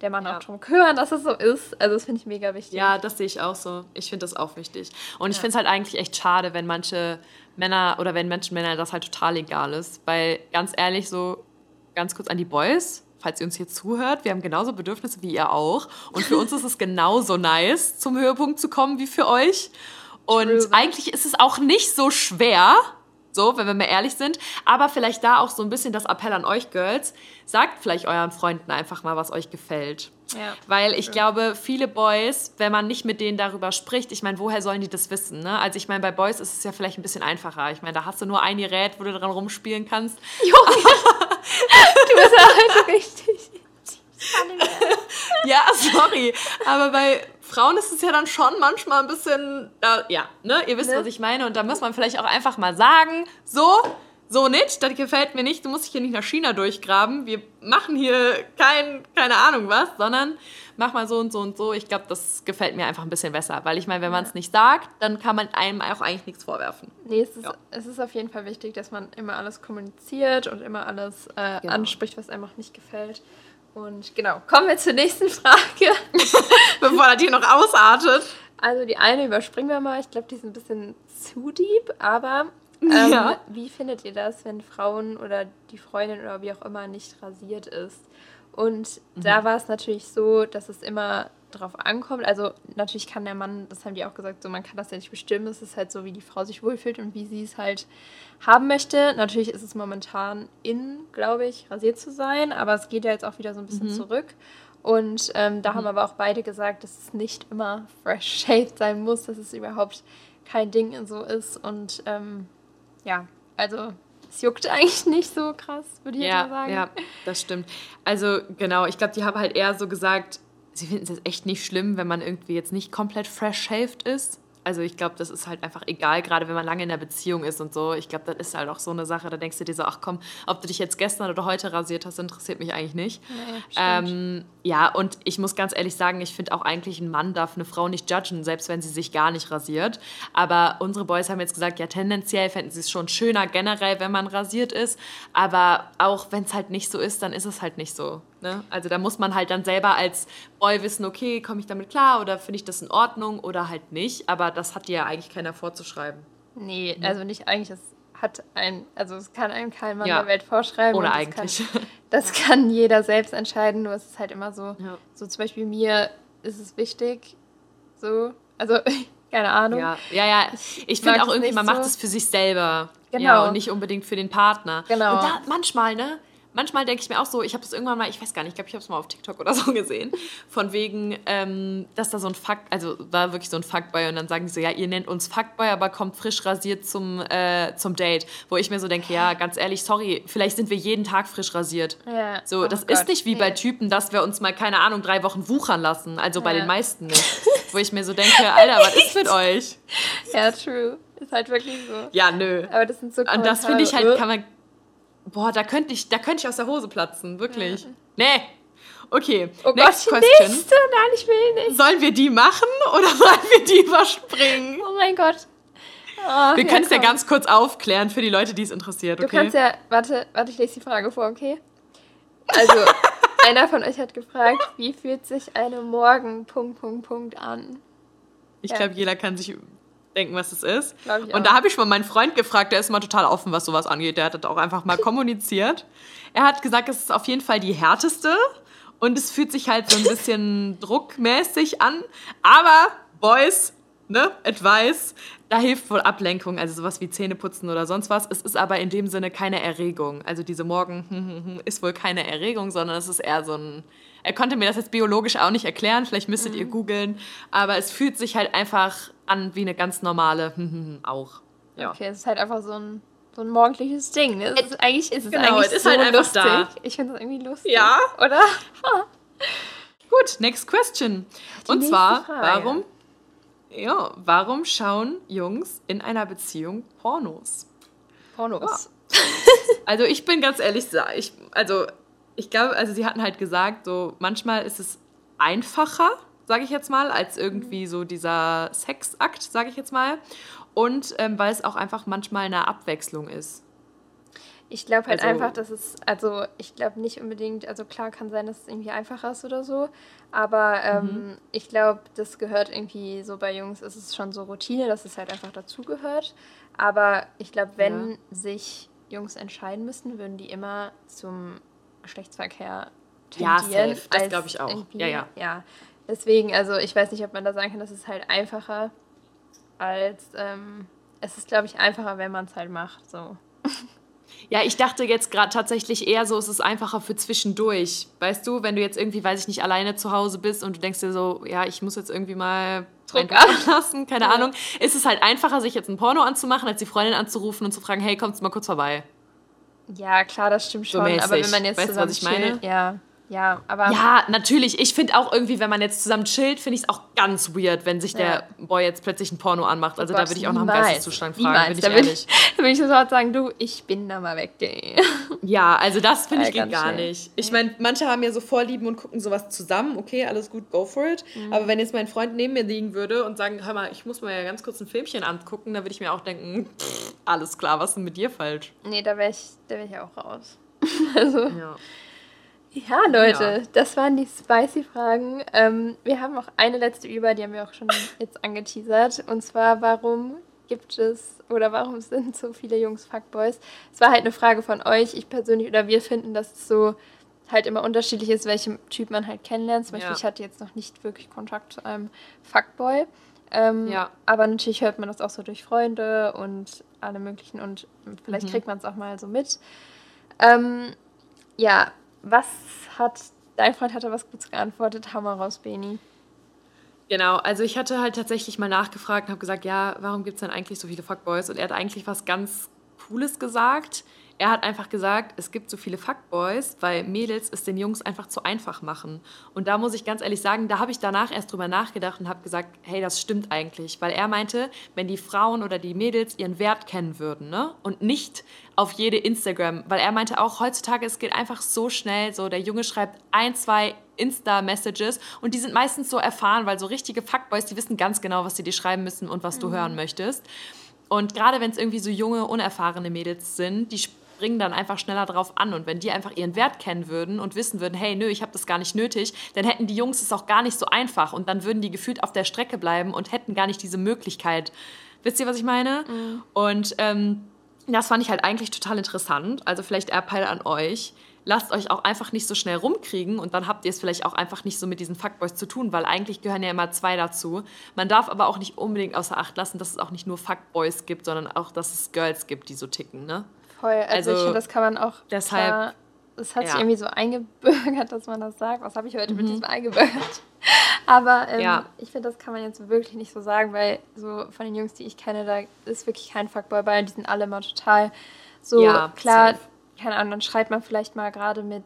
der Mann ja. auch drum kümmern, dass es so ist. Also das finde ich mega wichtig. Ja, das sehe ich auch so. Ich finde das auch wichtig. Und ich finde es halt eigentlich echt schade, wenn manche Männer oder wenn Menschen Männer das halt total egal ist. Weil ganz ehrlich, so ganz kurz an die Boys, falls ihr uns hier zuhört, wir haben genauso Bedürfnisse wie ihr auch. Und für uns ist es genauso nice, zum Höhepunkt zu kommen wie für euch. Und True. eigentlich ist es auch nicht so schwer, so, wenn wir mal ehrlich sind. Aber vielleicht da auch so ein bisschen das Appell an euch, Girls. Sagt vielleicht euren Freunden einfach mal, was euch gefällt. Ja, Weil ich glaube, viele Boys, wenn man nicht mit denen darüber spricht, ich meine, woher sollen die das wissen? Ne? Also ich meine, bei Boys ist es ja vielleicht ein bisschen einfacher. Ich meine, da hast du nur ein Gerät, wo du dran rumspielen kannst. Junge, (laughs) du bist ja halt (laughs) richtig. ja, sorry. Aber bei Frauen ist es ja dann schon manchmal ein bisschen, äh, ja, ne, ihr wisst, ne? was ich meine. Und da muss man vielleicht auch einfach mal sagen, so, so nicht, das gefällt mir nicht, du musst dich hier nicht nach China durchgraben, wir machen hier kein, keine Ahnung was, sondern mach mal so und so und so. Ich glaube, das gefällt mir einfach ein bisschen besser, weil ich meine, wenn man es nicht sagt, dann kann man einem auch eigentlich nichts vorwerfen. Nee, es ist, ja. es ist auf jeden Fall wichtig, dass man immer alles kommuniziert und immer alles äh, genau. anspricht, was einem auch nicht gefällt. Und genau, kommen wir zur nächsten Frage. (laughs) Bevor das hier noch ausartet. Also die eine überspringen wir mal. Ich glaube, die ist ein bisschen zu deep, aber ähm, ja. Wie findet ihr das, wenn Frauen oder die Freundin oder wie auch immer nicht rasiert ist? Und mhm. da war es natürlich so, dass es immer drauf ankommt. Also natürlich kann der Mann, das haben die auch gesagt, so man kann das ja nicht bestimmen. Es ist halt so, wie die Frau sich wohlfühlt und wie sie es halt haben möchte. Natürlich ist es momentan in, glaube ich, rasiert zu sein, aber es geht ja jetzt auch wieder so ein bisschen mhm. zurück. Und ähm, da mhm. haben aber auch beide gesagt, dass es nicht immer fresh (laughs) shaved sein muss, dass es überhaupt kein Ding so ist. Und ähm, ja, also es juckt (laughs) eigentlich nicht so krass, würde ich ja, sagen. Ja, das stimmt. Also genau, ich glaube, die haben halt eher so gesagt, sie finden es echt nicht schlimm, wenn man irgendwie jetzt nicht komplett fresh shaved ist. Also ich glaube, das ist halt einfach egal, gerade wenn man lange in der Beziehung ist und so. Ich glaube, das ist halt auch so eine Sache, da denkst du dir so, ach komm, ob du dich jetzt gestern oder heute rasiert hast, interessiert mich eigentlich nicht. Nee, ähm, ja, und ich muss ganz ehrlich sagen, ich finde auch eigentlich, ein Mann darf eine Frau nicht judgen, selbst wenn sie sich gar nicht rasiert. Aber unsere Boys haben jetzt gesagt, ja, tendenziell fänden sie es schon schöner generell, wenn man rasiert ist. Aber auch wenn es halt nicht so ist, dann ist es halt nicht so. Ne? Also da muss man halt dann selber als Boy wissen, okay, komme ich damit klar oder finde ich das in Ordnung oder halt nicht. Aber das hat dir ja eigentlich keiner vorzuschreiben. Nee, also nicht eigentlich, das hat ein, also es kann einem kein Mann ja. der Welt vorschreiben. Oder eigentlich. Kann, (laughs) das kann jeder selbst entscheiden, nur es ist halt immer so, ja. so zum Beispiel mir ist es wichtig, so, also (laughs) keine Ahnung. Ja, ja, ja. ich finde auch irgendwie, man so. macht es für sich selber. Genau. Ja, und nicht unbedingt für den Partner. Genau. Und da manchmal, ne, manchmal denke ich mir auch so, ich habe das irgendwann mal, ich weiß gar nicht, ich glaube, ich habe es mal auf TikTok oder (laughs) so gesehen, von wegen, ähm, dass da so ein Fakt, also war wirklich so ein Fuckboy und dann sagen die so, ja, ihr nennt uns Fuckboy, aber kommt frisch rasiert zum, äh, zum Date. Wo ich mir so denke, ja, ganz ehrlich, sorry, vielleicht sind wir jeden Tag frisch rasiert. Ja. So, oh das Gott. ist nicht wie bei Typen, dass wir uns mal, keine Ahnung, drei Wochen wuchern lassen. Also ja. bei den meisten nicht. Wo ich mir so denke, Alter, was ist mit (laughs) euch? Ja, true. Ist halt wirklich so. Ja, nö. Aber das sind so Kommentare. Und das finde ich halt, kann man Boah, da könnte ich, da könnte ich aus der Hose platzen, wirklich. Ja. Nee. Okay. Oh Next Gott, question. nächste. Nein, ich will nicht. Sollen wir die machen oder (laughs) sollen wir die überspringen? Oh mein Gott. Oh, wir können es ja ganz kurz aufklären für die Leute, die es interessiert, okay? Du kannst ja, warte, warte, ich lese die Frage vor, okay? Also, (laughs) einer von euch hat gefragt, wie fühlt sich eine Morgen Punkt Punkt Punkt an? Ich ja. glaube, jeder kann sich denken, was das ist. Und da habe ich mal meinen Freund gefragt, der ist immer total offen, was sowas angeht. Der hat das auch einfach mal (laughs) kommuniziert. Er hat gesagt, es ist auf jeden Fall die härteste und es fühlt sich halt so ein bisschen (laughs) druckmäßig an. Aber Boys, ne, Advice, da hilft wohl Ablenkung, also sowas wie Zähneputzen oder sonst was. Es ist aber in dem Sinne keine Erregung. Also diese Morgen (laughs) ist wohl keine Erregung, sondern es ist eher so ein. Er konnte mir das jetzt biologisch auch nicht erklären, vielleicht müsstet mhm. ihr googeln, aber es fühlt sich halt einfach an wie eine ganz normale auch. Ja. Okay, es ist halt einfach so ein, so ein morgendliches Ding. Ne? Es ist eigentlich ist es genau, eigentlich es ist so halt einfach lustig. Da. Ich finde es irgendwie lustig. Ja. Oder? (laughs) Gut, next question. Die Und zwar, Frage. warum, ja, warum schauen Jungs in einer Beziehung Pornos? Pornos. Ja. Also ich bin ganz ehrlich, ich, also ich glaube, also sie hatten halt gesagt, so manchmal ist es einfacher, sage ich jetzt mal, als irgendwie so dieser Sexakt, sage ich jetzt mal. Und ähm, weil es auch einfach manchmal eine Abwechslung ist. Ich glaube halt also, einfach, dass es, also ich glaube nicht unbedingt, also klar kann sein, dass es irgendwie einfacher ist oder so, aber ähm, mhm. ich glaube, das gehört irgendwie so bei Jungs, ist es schon so Routine, dass es halt einfach dazugehört. Aber ich glaube, wenn ja. sich Jungs entscheiden müssten, würden die immer zum Geschlechtsverkehr tendieren. Ja, safe. das glaube ich auch. Ja, ja. Ja, Deswegen, also ich weiß nicht, ob man da sagen kann, das ist halt einfacher als, ähm, es ist, glaube ich, einfacher, wenn man es halt macht, so. Ja, ich dachte jetzt gerade tatsächlich eher so, es ist einfacher für zwischendurch. Weißt du, wenn du jetzt irgendwie, weiß ich nicht, alleine zu Hause bist und du denkst dir so, ja, ich muss jetzt irgendwie mal Druck lassen, keine ja. Ahnung, ist es halt einfacher, sich jetzt ein Porno anzumachen, als die Freundin anzurufen und zu fragen, hey, kommst du mal kurz vorbei? Ja, klar, das stimmt schon. So aber wenn man jetzt weißt, zusammen was ich meine? Chillt, ja. ja, aber. Ja, natürlich. Ich finde auch irgendwie, wenn man jetzt zusammen chillt, finde ich es auch ganz weird, wenn sich der Boy jetzt plötzlich ein Porno anmacht. Also oh Gott, da würde ich auch nach dem Geisteszustand fragen, niemals. bin ich da ehrlich. da würde ich sofort sagen, du, ich bin da mal weg. (laughs) ja, also das finde ich geht gar schnell. nicht. Ich meine, manche haben ja so Vorlieben und gucken sowas zusammen. Okay, alles gut, go for it. Mhm. Aber wenn jetzt mein Freund neben mir liegen würde und sagen, hör mal, ich muss mir ja ganz kurz ein Filmchen angucken, dann würde ich mir auch denken, pff, alles klar, was ist denn mit dir falsch? Nee, da wäre ich, wär ich auch raus. (laughs) also. Ja. Ja, Leute, ja. das waren die spicy Fragen. Ähm, wir haben noch eine letzte über, die haben wir auch schon jetzt angeteasert. Und zwar, warum gibt es oder warum sind so viele Jungs Fuckboys? Es war halt eine Frage von euch. Ich persönlich oder wir finden, dass es so halt immer unterschiedlich ist, welchen Typ man halt kennenlernt. Zum Beispiel, ja. ich hatte jetzt noch nicht wirklich Kontakt zu einem Fuckboy. Ähm, ja. Aber natürlich hört man das auch so durch Freunde und alle möglichen und vielleicht mhm. kriegt man es auch mal so mit. Ähm, ja, was hat, dein Freund hatte was Gutes geantwortet, hau mal raus, Beni. Genau, also ich hatte halt tatsächlich mal nachgefragt und habe gesagt, ja, warum gibt es denn eigentlich so viele Fuckboys? Und er hat eigentlich was ganz Cooles gesagt. Er hat einfach gesagt, es gibt so viele Fuckboys, weil Mädels es den Jungs einfach zu einfach machen. Und da muss ich ganz ehrlich sagen, da habe ich danach erst drüber nachgedacht und habe gesagt, hey, das stimmt eigentlich. Weil er meinte, wenn die Frauen oder die Mädels ihren Wert kennen würden ne? und nicht auf jede Instagram, weil er meinte auch, heutzutage, es geht einfach so schnell, so der Junge schreibt ein, zwei Insta-Messages und die sind meistens so erfahren, weil so richtige Fuckboys, die wissen ganz genau, was sie dir schreiben müssen und was mhm. du hören möchtest. Und gerade wenn es irgendwie so junge, unerfahrene Mädels sind, die springen dann einfach schneller drauf an. Und wenn die einfach ihren Wert kennen würden und wissen würden, hey, nö, ich habe das gar nicht nötig, dann hätten die Jungs es auch gar nicht so einfach. Und dann würden die gefühlt auf der Strecke bleiben und hätten gar nicht diese Möglichkeit. Wisst ihr, was ich meine? Mhm. Und ähm, das fand ich halt eigentlich total interessant. Also vielleicht Appell an euch. Lasst euch auch einfach nicht so schnell rumkriegen und dann habt ihr es vielleicht auch einfach nicht so mit diesen Fuckboys zu tun, weil eigentlich gehören ja immer zwei dazu. Man darf aber auch nicht unbedingt außer Acht lassen, dass es auch nicht nur Fuckboys gibt, sondern auch, dass es Girls gibt, die so ticken, ne? Voll. Also, also ich finde, das kann man auch. Deshalb. Klar, es hat ja. sich irgendwie so eingebürgert, dass man das sagt. Was habe ich heute mhm. mit diesem eingebürgert? (laughs) Aber ähm, ja. ich finde, das kann man jetzt wirklich nicht so sagen, weil so von den Jungs, die ich kenne, da ist wirklich kein Fuckboy bei. Die sind alle immer total so ja, klar. Safe. Keine Ahnung, dann schreibt man vielleicht mal gerade mit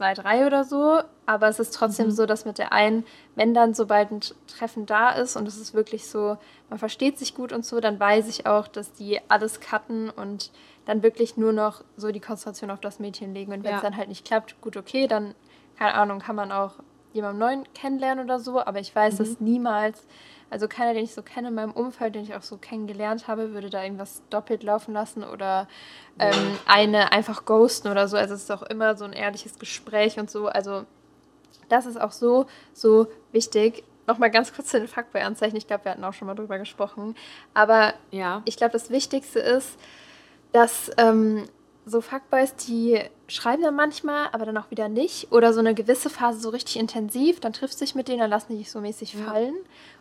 zwei, drei oder so. Aber es ist trotzdem mhm. so, dass mit der einen, wenn dann sobald ein Treffen da ist und es ist wirklich so, man versteht sich gut und so, dann weiß ich auch, dass die alles cutten und dann wirklich nur noch so die Konzentration auf das Mädchen legen. Und wenn es ja. dann halt nicht klappt, gut, okay, dann, keine Ahnung, kann man auch jemanden neuen kennenlernen oder so. Aber ich weiß, mhm. dass niemals, also keiner, den ich so kenne in meinem Umfeld, den ich auch so kennengelernt habe, würde da irgendwas doppelt laufen lassen oder ähm, eine einfach ghosten oder so. Also es ist auch immer so ein ehrliches Gespräch und so. Also das ist auch so, so wichtig. Nochmal ganz kurz zu den Fuckboy-Anzeichen. Ich glaube, wir hatten auch schon mal drüber gesprochen. Aber ja. ich glaube, das Wichtigste ist, dass ähm, so Fuckboys, die schreiben dann manchmal, aber dann auch wieder nicht. Oder so eine gewisse Phase so richtig intensiv, dann trifft sich mit denen, dann lassen die sich so mäßig ja. fallen.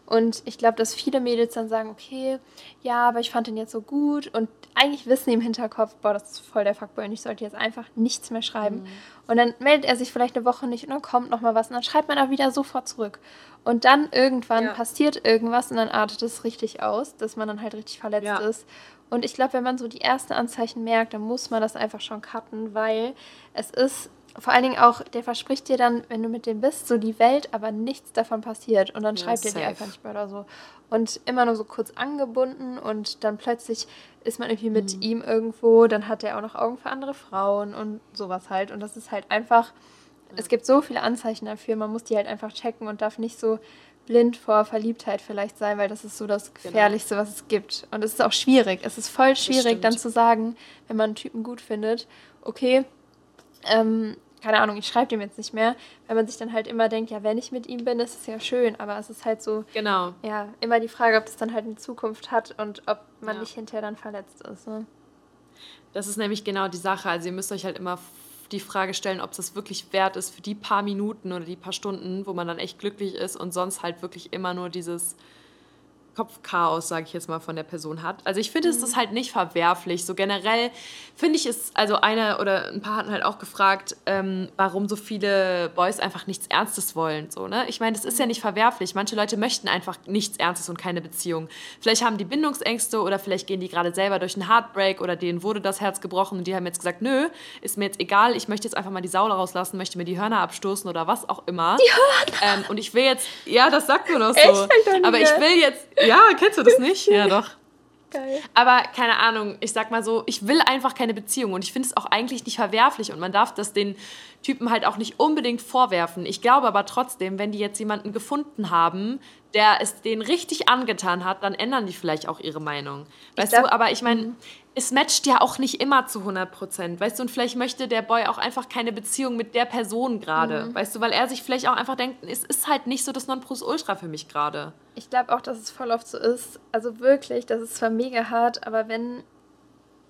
Und ich glaube, dass viele Mädels dann sagen, okay, ja, aber ich fand den jetzt so gut. Und eigentlich wissen die im Hinterkopf, boah, das ist voll der Fuckboy und ich sollte jetzt einfach nichts mehr schreiben. Mhm. Und dann meldet er sich vielleicht eine Woche nicht und dann kommt noch mal was und dann schreibt man auch wieder sofort zurück. Und dann irgendwann ja. passiert irgendwas und dann artet es richtig aus, dass man dann halt richtig verletzt ja. ist. Und ich glaube, wenn man so die ersten Anzeichen merkt, dann muss man das einfach schon cutten, weil es ist vor allen Dingen auch, der verspricht dir dann, wenn du mit dem bist, so die Welt, aber nichts davon passiert. Und dann ja, schreibt er dir einfach nicht mehr oder so. Und immer nur so kurz angebunden und dann plötzlich ist man irgendwie mit mhm. ihm irgendwo, dann hat er auch noch Augen für andere Frauen und sowas halt. Und das ist halt einfach, ja. es gibt so viele Anzeichen dafür, man muss die halt einfach checken und darf nicht so blind vor Verliebtheit vielleicht sein, weil das ist so das genau. Gefährlichste, was es gibt. Und es ist auch schwierig. Es ist voll schwierig, dann zu sagen, wenn man einen Typen gut findet, okay, ähm, keine Ahnung, ich schreibe dem jetzt nicht mehr, weil man sich dann halt immer denkt, ja, wenn ich mit ihm bin, ist es ja schön, aber es ist halt so, genau. ja, immer die Frage, ob das dann halt eine Zukunft hat und ob man ja. nicht hinterher dann verletzt ist. Ne? Das ist nämlich genau die Sache. Also ihr müsst euch halt immer die Frage stellen, ob es das wirklich wert ist für die paar Minuten oder die paar Stunden, wo man dann echt glücklich ist und sonst halt wirklich immer nur dieses Kopfchaos, sage ich jetzt mal, von der Person hat. Also ich finde, mhm. es ist halt nicht verwerflich. So generell finde ich es, also einer oder ein paar hatten halt auch gefragt, ähm, warum so viele Boys einfach nichts Ernstes wollen. So, ne? Ich meine, das ist ja nicht verwerflich. Manche Leute möchten einfach nichts Ernstes und keine Beziehung. Vielleicht haben die Bindungsängste oder vielleicht gehen die gerade selber durch einen Heartbreak oder denen wurde das Herz gebrochen und die haben jetzt gesagt, nö, ist mir jetzt egal, ich möchte jetzt einfach mal die Sau rauslassen, möchte mir die Hörner abstoßen oder was auch immer. Die Hörner? Ähm, und ich will jetzt, ja, das sagt man auch so. Echt? Aber ich will jetzt, ja, kennst du das nicht? Ja, doch. (laughs) Geil. Aber keine Ahnung, ich sag mal so, ich will einfach keine Beziehung und ich finde es auch eigentlich nicht verwerflich und man darf das den Typen halt auch nicht unbedingt vorwerfen. Ich glaube aber trotzdem, wenn die jetzt jemanden gefunden haben, der es denen richtig angetan hat, dann ändern die vielleicht auch ihre Meinung. Weißt glaub, du, aber ich meine, mhm es matcht ja auch nicht immer zu 100 Prozent, weißt du, und vielleicht möchte der Boy auch einfach keine Beziehung mit der Person gerade, mhm. weißt du, weil er sich vielleicht auch einfach denkt, es ist halt nicht so das Nonplusultra für mich gerade. Ich glaube auch, dass es voll oft so ist, also wirklich, das ist zwar mega hart, aber wenn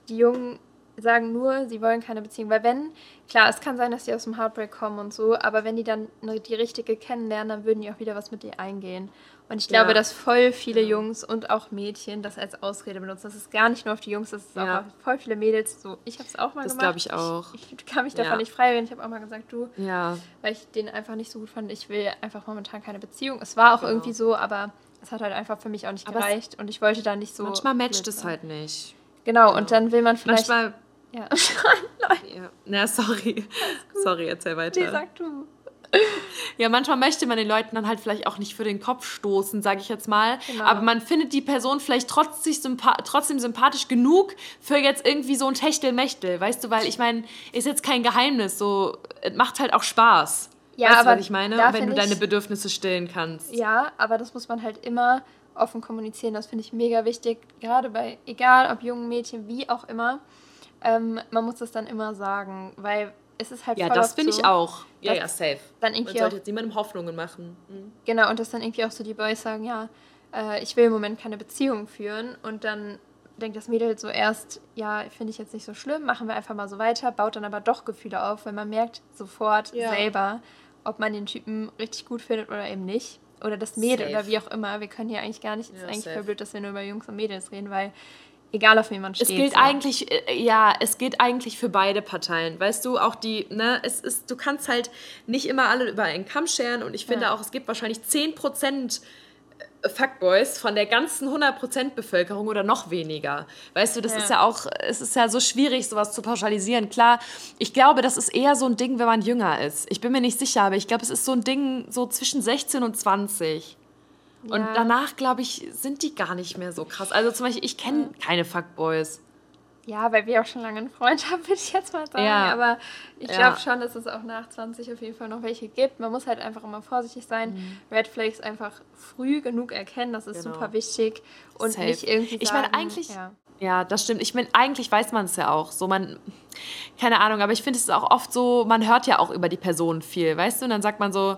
die Jungen sagen nur, sie wollen keine Beziehung, weil wenn, klar, es kann sein, dass sie aus dem Heartbreak kommen und so, aber wenn die dann die richtige kennenlernen, dann würden die auch wieder was mit dir eingehen. Und ich glaube, ja. dass voll viele Jungs und auch Mädchen das als Ausrede benutzen. Das ist gar nicht nur auf die Jungs, das ist ja. auch voll viele Mädels so. Ich habe es auch mal das gemacht. Das glaube ich auch. Ich, ich, kann mich davon ja. nicht frei werden. Ich habe auch mal gesagt, du, ja. weil ich den einfach nicht so gut fand. Ich will einfach momentan keine Beziehung. Es war auch genau. irgendwie so, aber es hat halt einfach für mich auch nicht aber gereicht und ich wollte da nicht so. Manchmal matcht es halt nicht. Genau, und dann will man vielleicht. Manchmal. Ja. (laughs) ja. Na, sorry. Sorry, erzähl weiter. Nee, sag du. Ja, manchmal möchte man den Leuten dann halt vielleicht auch nicht für den Kopf stoßen, sage ich jetzt mal. Genau. Aber man findet die Person vielleicht trotzdem, sympa trotzdem sympathisch genug für jetzt irgendwie so ein Techtelmechtel, weißt du? Weil ich meine, ist jetzt kein Geheimnis, so, es macht halt auch Spaß. Ja, weißt aber du, was ich meine? Wenn du deine Bedürfnisse stillen kannst. Ja, aber das muss man halt immer offen kommunizieren. Das finde ich mega wichtig. Gerade bei, egal ob jungen Mädchen, wie auch immer. Ähm, man muss das dann immer sagen, weil es ist halt Ja, das finde so, ich auch. Ja, ja, safe. Dann irgendwie Man sollte jetzt niemandem Hoffnungen machen. Mhm. Genau, und dass dann irgendwie auch so die Boys sagen, ja, äh, ich will im Moment keine Beziehung führen und dann denkt das Mädel so erst, ja, finde ich jetzt nicht so schlimm, machen wir einfach mal so weiter, baut dann aber doch Gefühle auf, weil man merkt sofort ja. selber, ob man den Typen richtig gut findet oder eben nicht. Oder das Mädel safe. oder wie auch immer. Wir können hier eigentlich gar nicht, es ja, ist eigentlich safe. voll blöd, dass wir nur über Jungs und Mädels reden, weil Egal auf wen man steht. Es gilt so. eigentlich, äh, ja, es gilt eigentlich für beide Parteien. Weißt du, auch die, ne, es ist, du kannst halt nicht immer alle über einen Kamm scheren und ich finde ja. auch, es gibt wahrscheinlich 10% äh, Fuckboys von der ganzen 100% Bevölkerung oder noch weniger. Weißt du, das ja. ist ja auch, es ist ja so schwierig, sowas zu pauschalisieren. Klar, ich glaube, das ist eher so ein Ding, wenn man jünger ist. Ich bin mir nicht sicher, aber ich glaube, es ist so ein Ding so zwischen 16 und 20. Und ja. danach, glaube ich, sind die gar nicht mehr so krass. Also zum Beispiel, ich kenne ja. keine Fuckboys. Ja, weil wir auch schon lange einen Freund haben, würde ich jetzt mal sagen. Ja. Aber ich glaube schon, dass es auch nach 20 auf jeden Fall noch welche gibt. Man muss halt einfach immer vorsichtig sein. Mhm. Red Flags einfach früh genug erkennen, das ist genau. super wichtig. Und Safe. nicht irgendwie sagen, Ich meine, eigentlich... Ja. Ja, das stimmt. Ich meine, eigentlich weiß man es ja auch. So, man, keine Ahnung, aber ich finde es ist auch oft so, man hört ja auch über die Person viel, weißt du? Und dann sagt man so,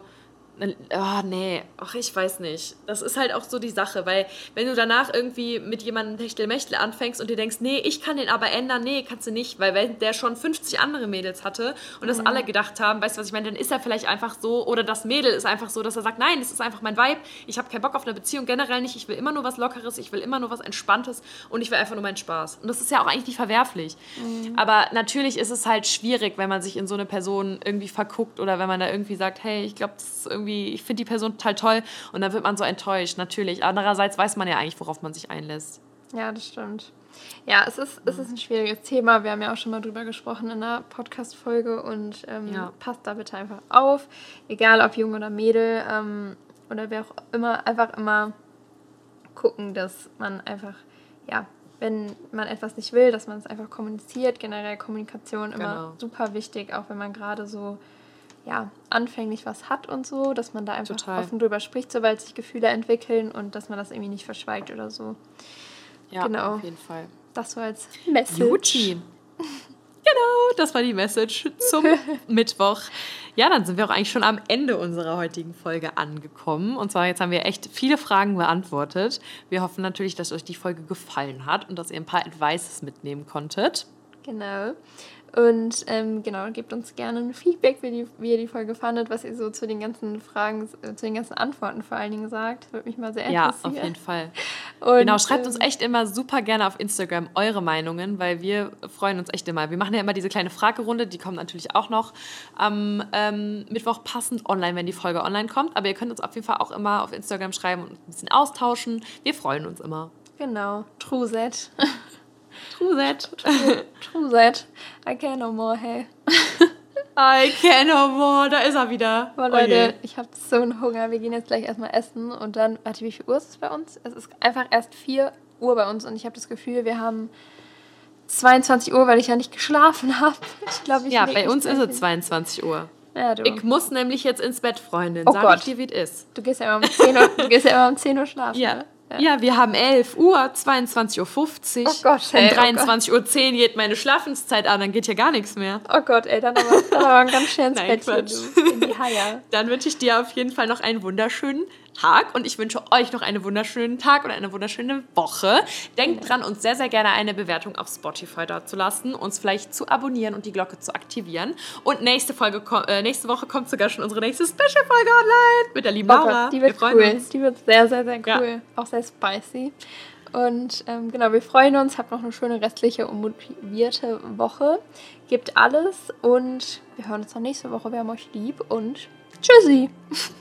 Oh, nee, ach, ich weiß nicht. Das ist halt auch so die Sache, weil wenn du danach irgendwie mit jemandem Techtelmechtel anfängst und dir denkst, nee, ich kann den aber ändern, nee, kannst du nicht, weil wenn der schon 50 andere Mädels hatte und das mhm. alle gedacht haben, weißt du, was ich meine, dann ist er vielleicht einfach so oder das Mädel ist einfach so, dass er sagt, nein, das ist einfach mein Vibe, ich habe keinen Bock auf eine Beziehung, generell nicht, ich will immer nur was Lockeres, ich will immer nur was Entspanntes und ich will einfach nur meinen Spaß. Und das ist ja auch eigentlich nicht verwerflich. Mhm. Aber natürlich ist es halt schwierig, wenn man sich in so eine Person irgendwie verguckt oder wenn man da irgendwie sagt, hey, ich glaube, das ist irgendwie irgendwie, ich finde die Person total toll und dann wird man so enttäuscht, natürlich. Andererseits weiß man ja eigentlich, worauf man sich einlässt. Ja, das stimmt. Ja, es ist, es ist ein schwieriges Thema. Wir haben ja auch schon mal drüber gesprochen in einer Podcast-Folge und ähm, ja. passt da bitte einfach auf. Egal ob Jung oder Mädel ähm, oder wer auch immer, einfach immer gucken, dass man einfach, ja, wenn man etwas nicht will, dass man es einfach kommuniziert. Generell Kommunikation immer genau. super wichtig, auch wenn man gerade so ja, anfänglich was hat und so, dass man da einfach Total. offen drüber spricht, sobald sich Gefühle entwickeln und dass man das irgendwie nicht verschweigt oder so. Ja, genau. auf jeden Fall. Das war als Message. Juti. (laughs) Genau, das war die Message zum (laughs) Mittwoch. Ja, dann sind wir auch eigentlich schon am Ende unserer heutigen Folge angekommen. Und zwar jetzt haben wir echt viele Fragen beantwortet. Wir hoffen natürlich, dass euch die Folge gefallen hat und dass ihr ein paar Advices mitnehmen konntet. Genau. Und ähm, genau, gebt uns gerne ein Feedback, wie, die, wie ihr die Folge fandet, was ihr so zu den ganzen Fragen, äh, zu den ganzen Antworten vor allen Dingen sagt. Würde mich mal sehr interessieren. Ja, auf jeden Fall. (laughs) Und, genau, schreibt uns ähm, echt immer super gerne auf Instagram eure Meinungen, weil wir freuen uns echt immer. Wir machen ja immer diese kleine Fragerunde, die kommt natürlich auch noch am ähm, Mittwoch passend online, wenn die Folge online kommt. Aber ihr könnt uns auf jeden Fall auch immer auf Instagram schreiben und ein bisschen austauschen. Wir freuen uns immer. Genau, True Set. (laughs) True that. True, true that. I can no more, hey. (laughs) I can no more, da ist er wieder. Boah, Leute, oh ich habe so einen Hunger. Wir gehen jetzt gleich erstmal essen und dann, warte, wie viel Uhr ist es bei uns? Es ist einfach erst 4 Uhr bei uns und ich habe das Gefühl, wir haben 22 Uhr, weil ich ja nicht geschlafen habe. Ich glaube, ich Ja, bei uns ist es 22 Uhr. Ja. Ich muss nämlich jetzt ins Bett, Freundin. Oh Sag Gott. ich dir, wie es ist. Du gehst ja immer um 10 Uhr, du gehst ja immer um 10 Uhr schlafen. Ja. Ne? Ja. wir haben 11 Uhr, 22.50 Uhr. Oh Gott, ey, Um 23.10 oh Uhr geht meine Schlafenszeit an, dann geht hier gar nichts mehr. Oh Gott, ey, dann aber, dann aber ganz schön ins (laughs) Nein, Bettchen, in die Haie. Dann wünsche ich dir auf jeden Fall noch einen wunderschönen Tag und ich wünsche euch noch einen wunderschönen Tag und eine wunderschöne Woche. Denkt dran, uns sehr, sehr gerne eine Bewertung auf Spotify da zu lassen, uns vielleicht zu abonnieren und die Glocke zu aktivieren. Und nächste, Folge, äh, nächste Woche kommt sogar schon unsere nächste Special-Folge online mit der lieben oh Laura. Gott, die wird cool. Uns. Die wird sehr, sehr, sehr cool. Ja. Auch sehr spicy. Und ähm, genau, wir freuen uns. Habt noch eine schöne restliche und motivierte Woche. Gebt alles und wir hören uns dann nächste Woche. Wir haben euch lieb und tschüssi. (laughs)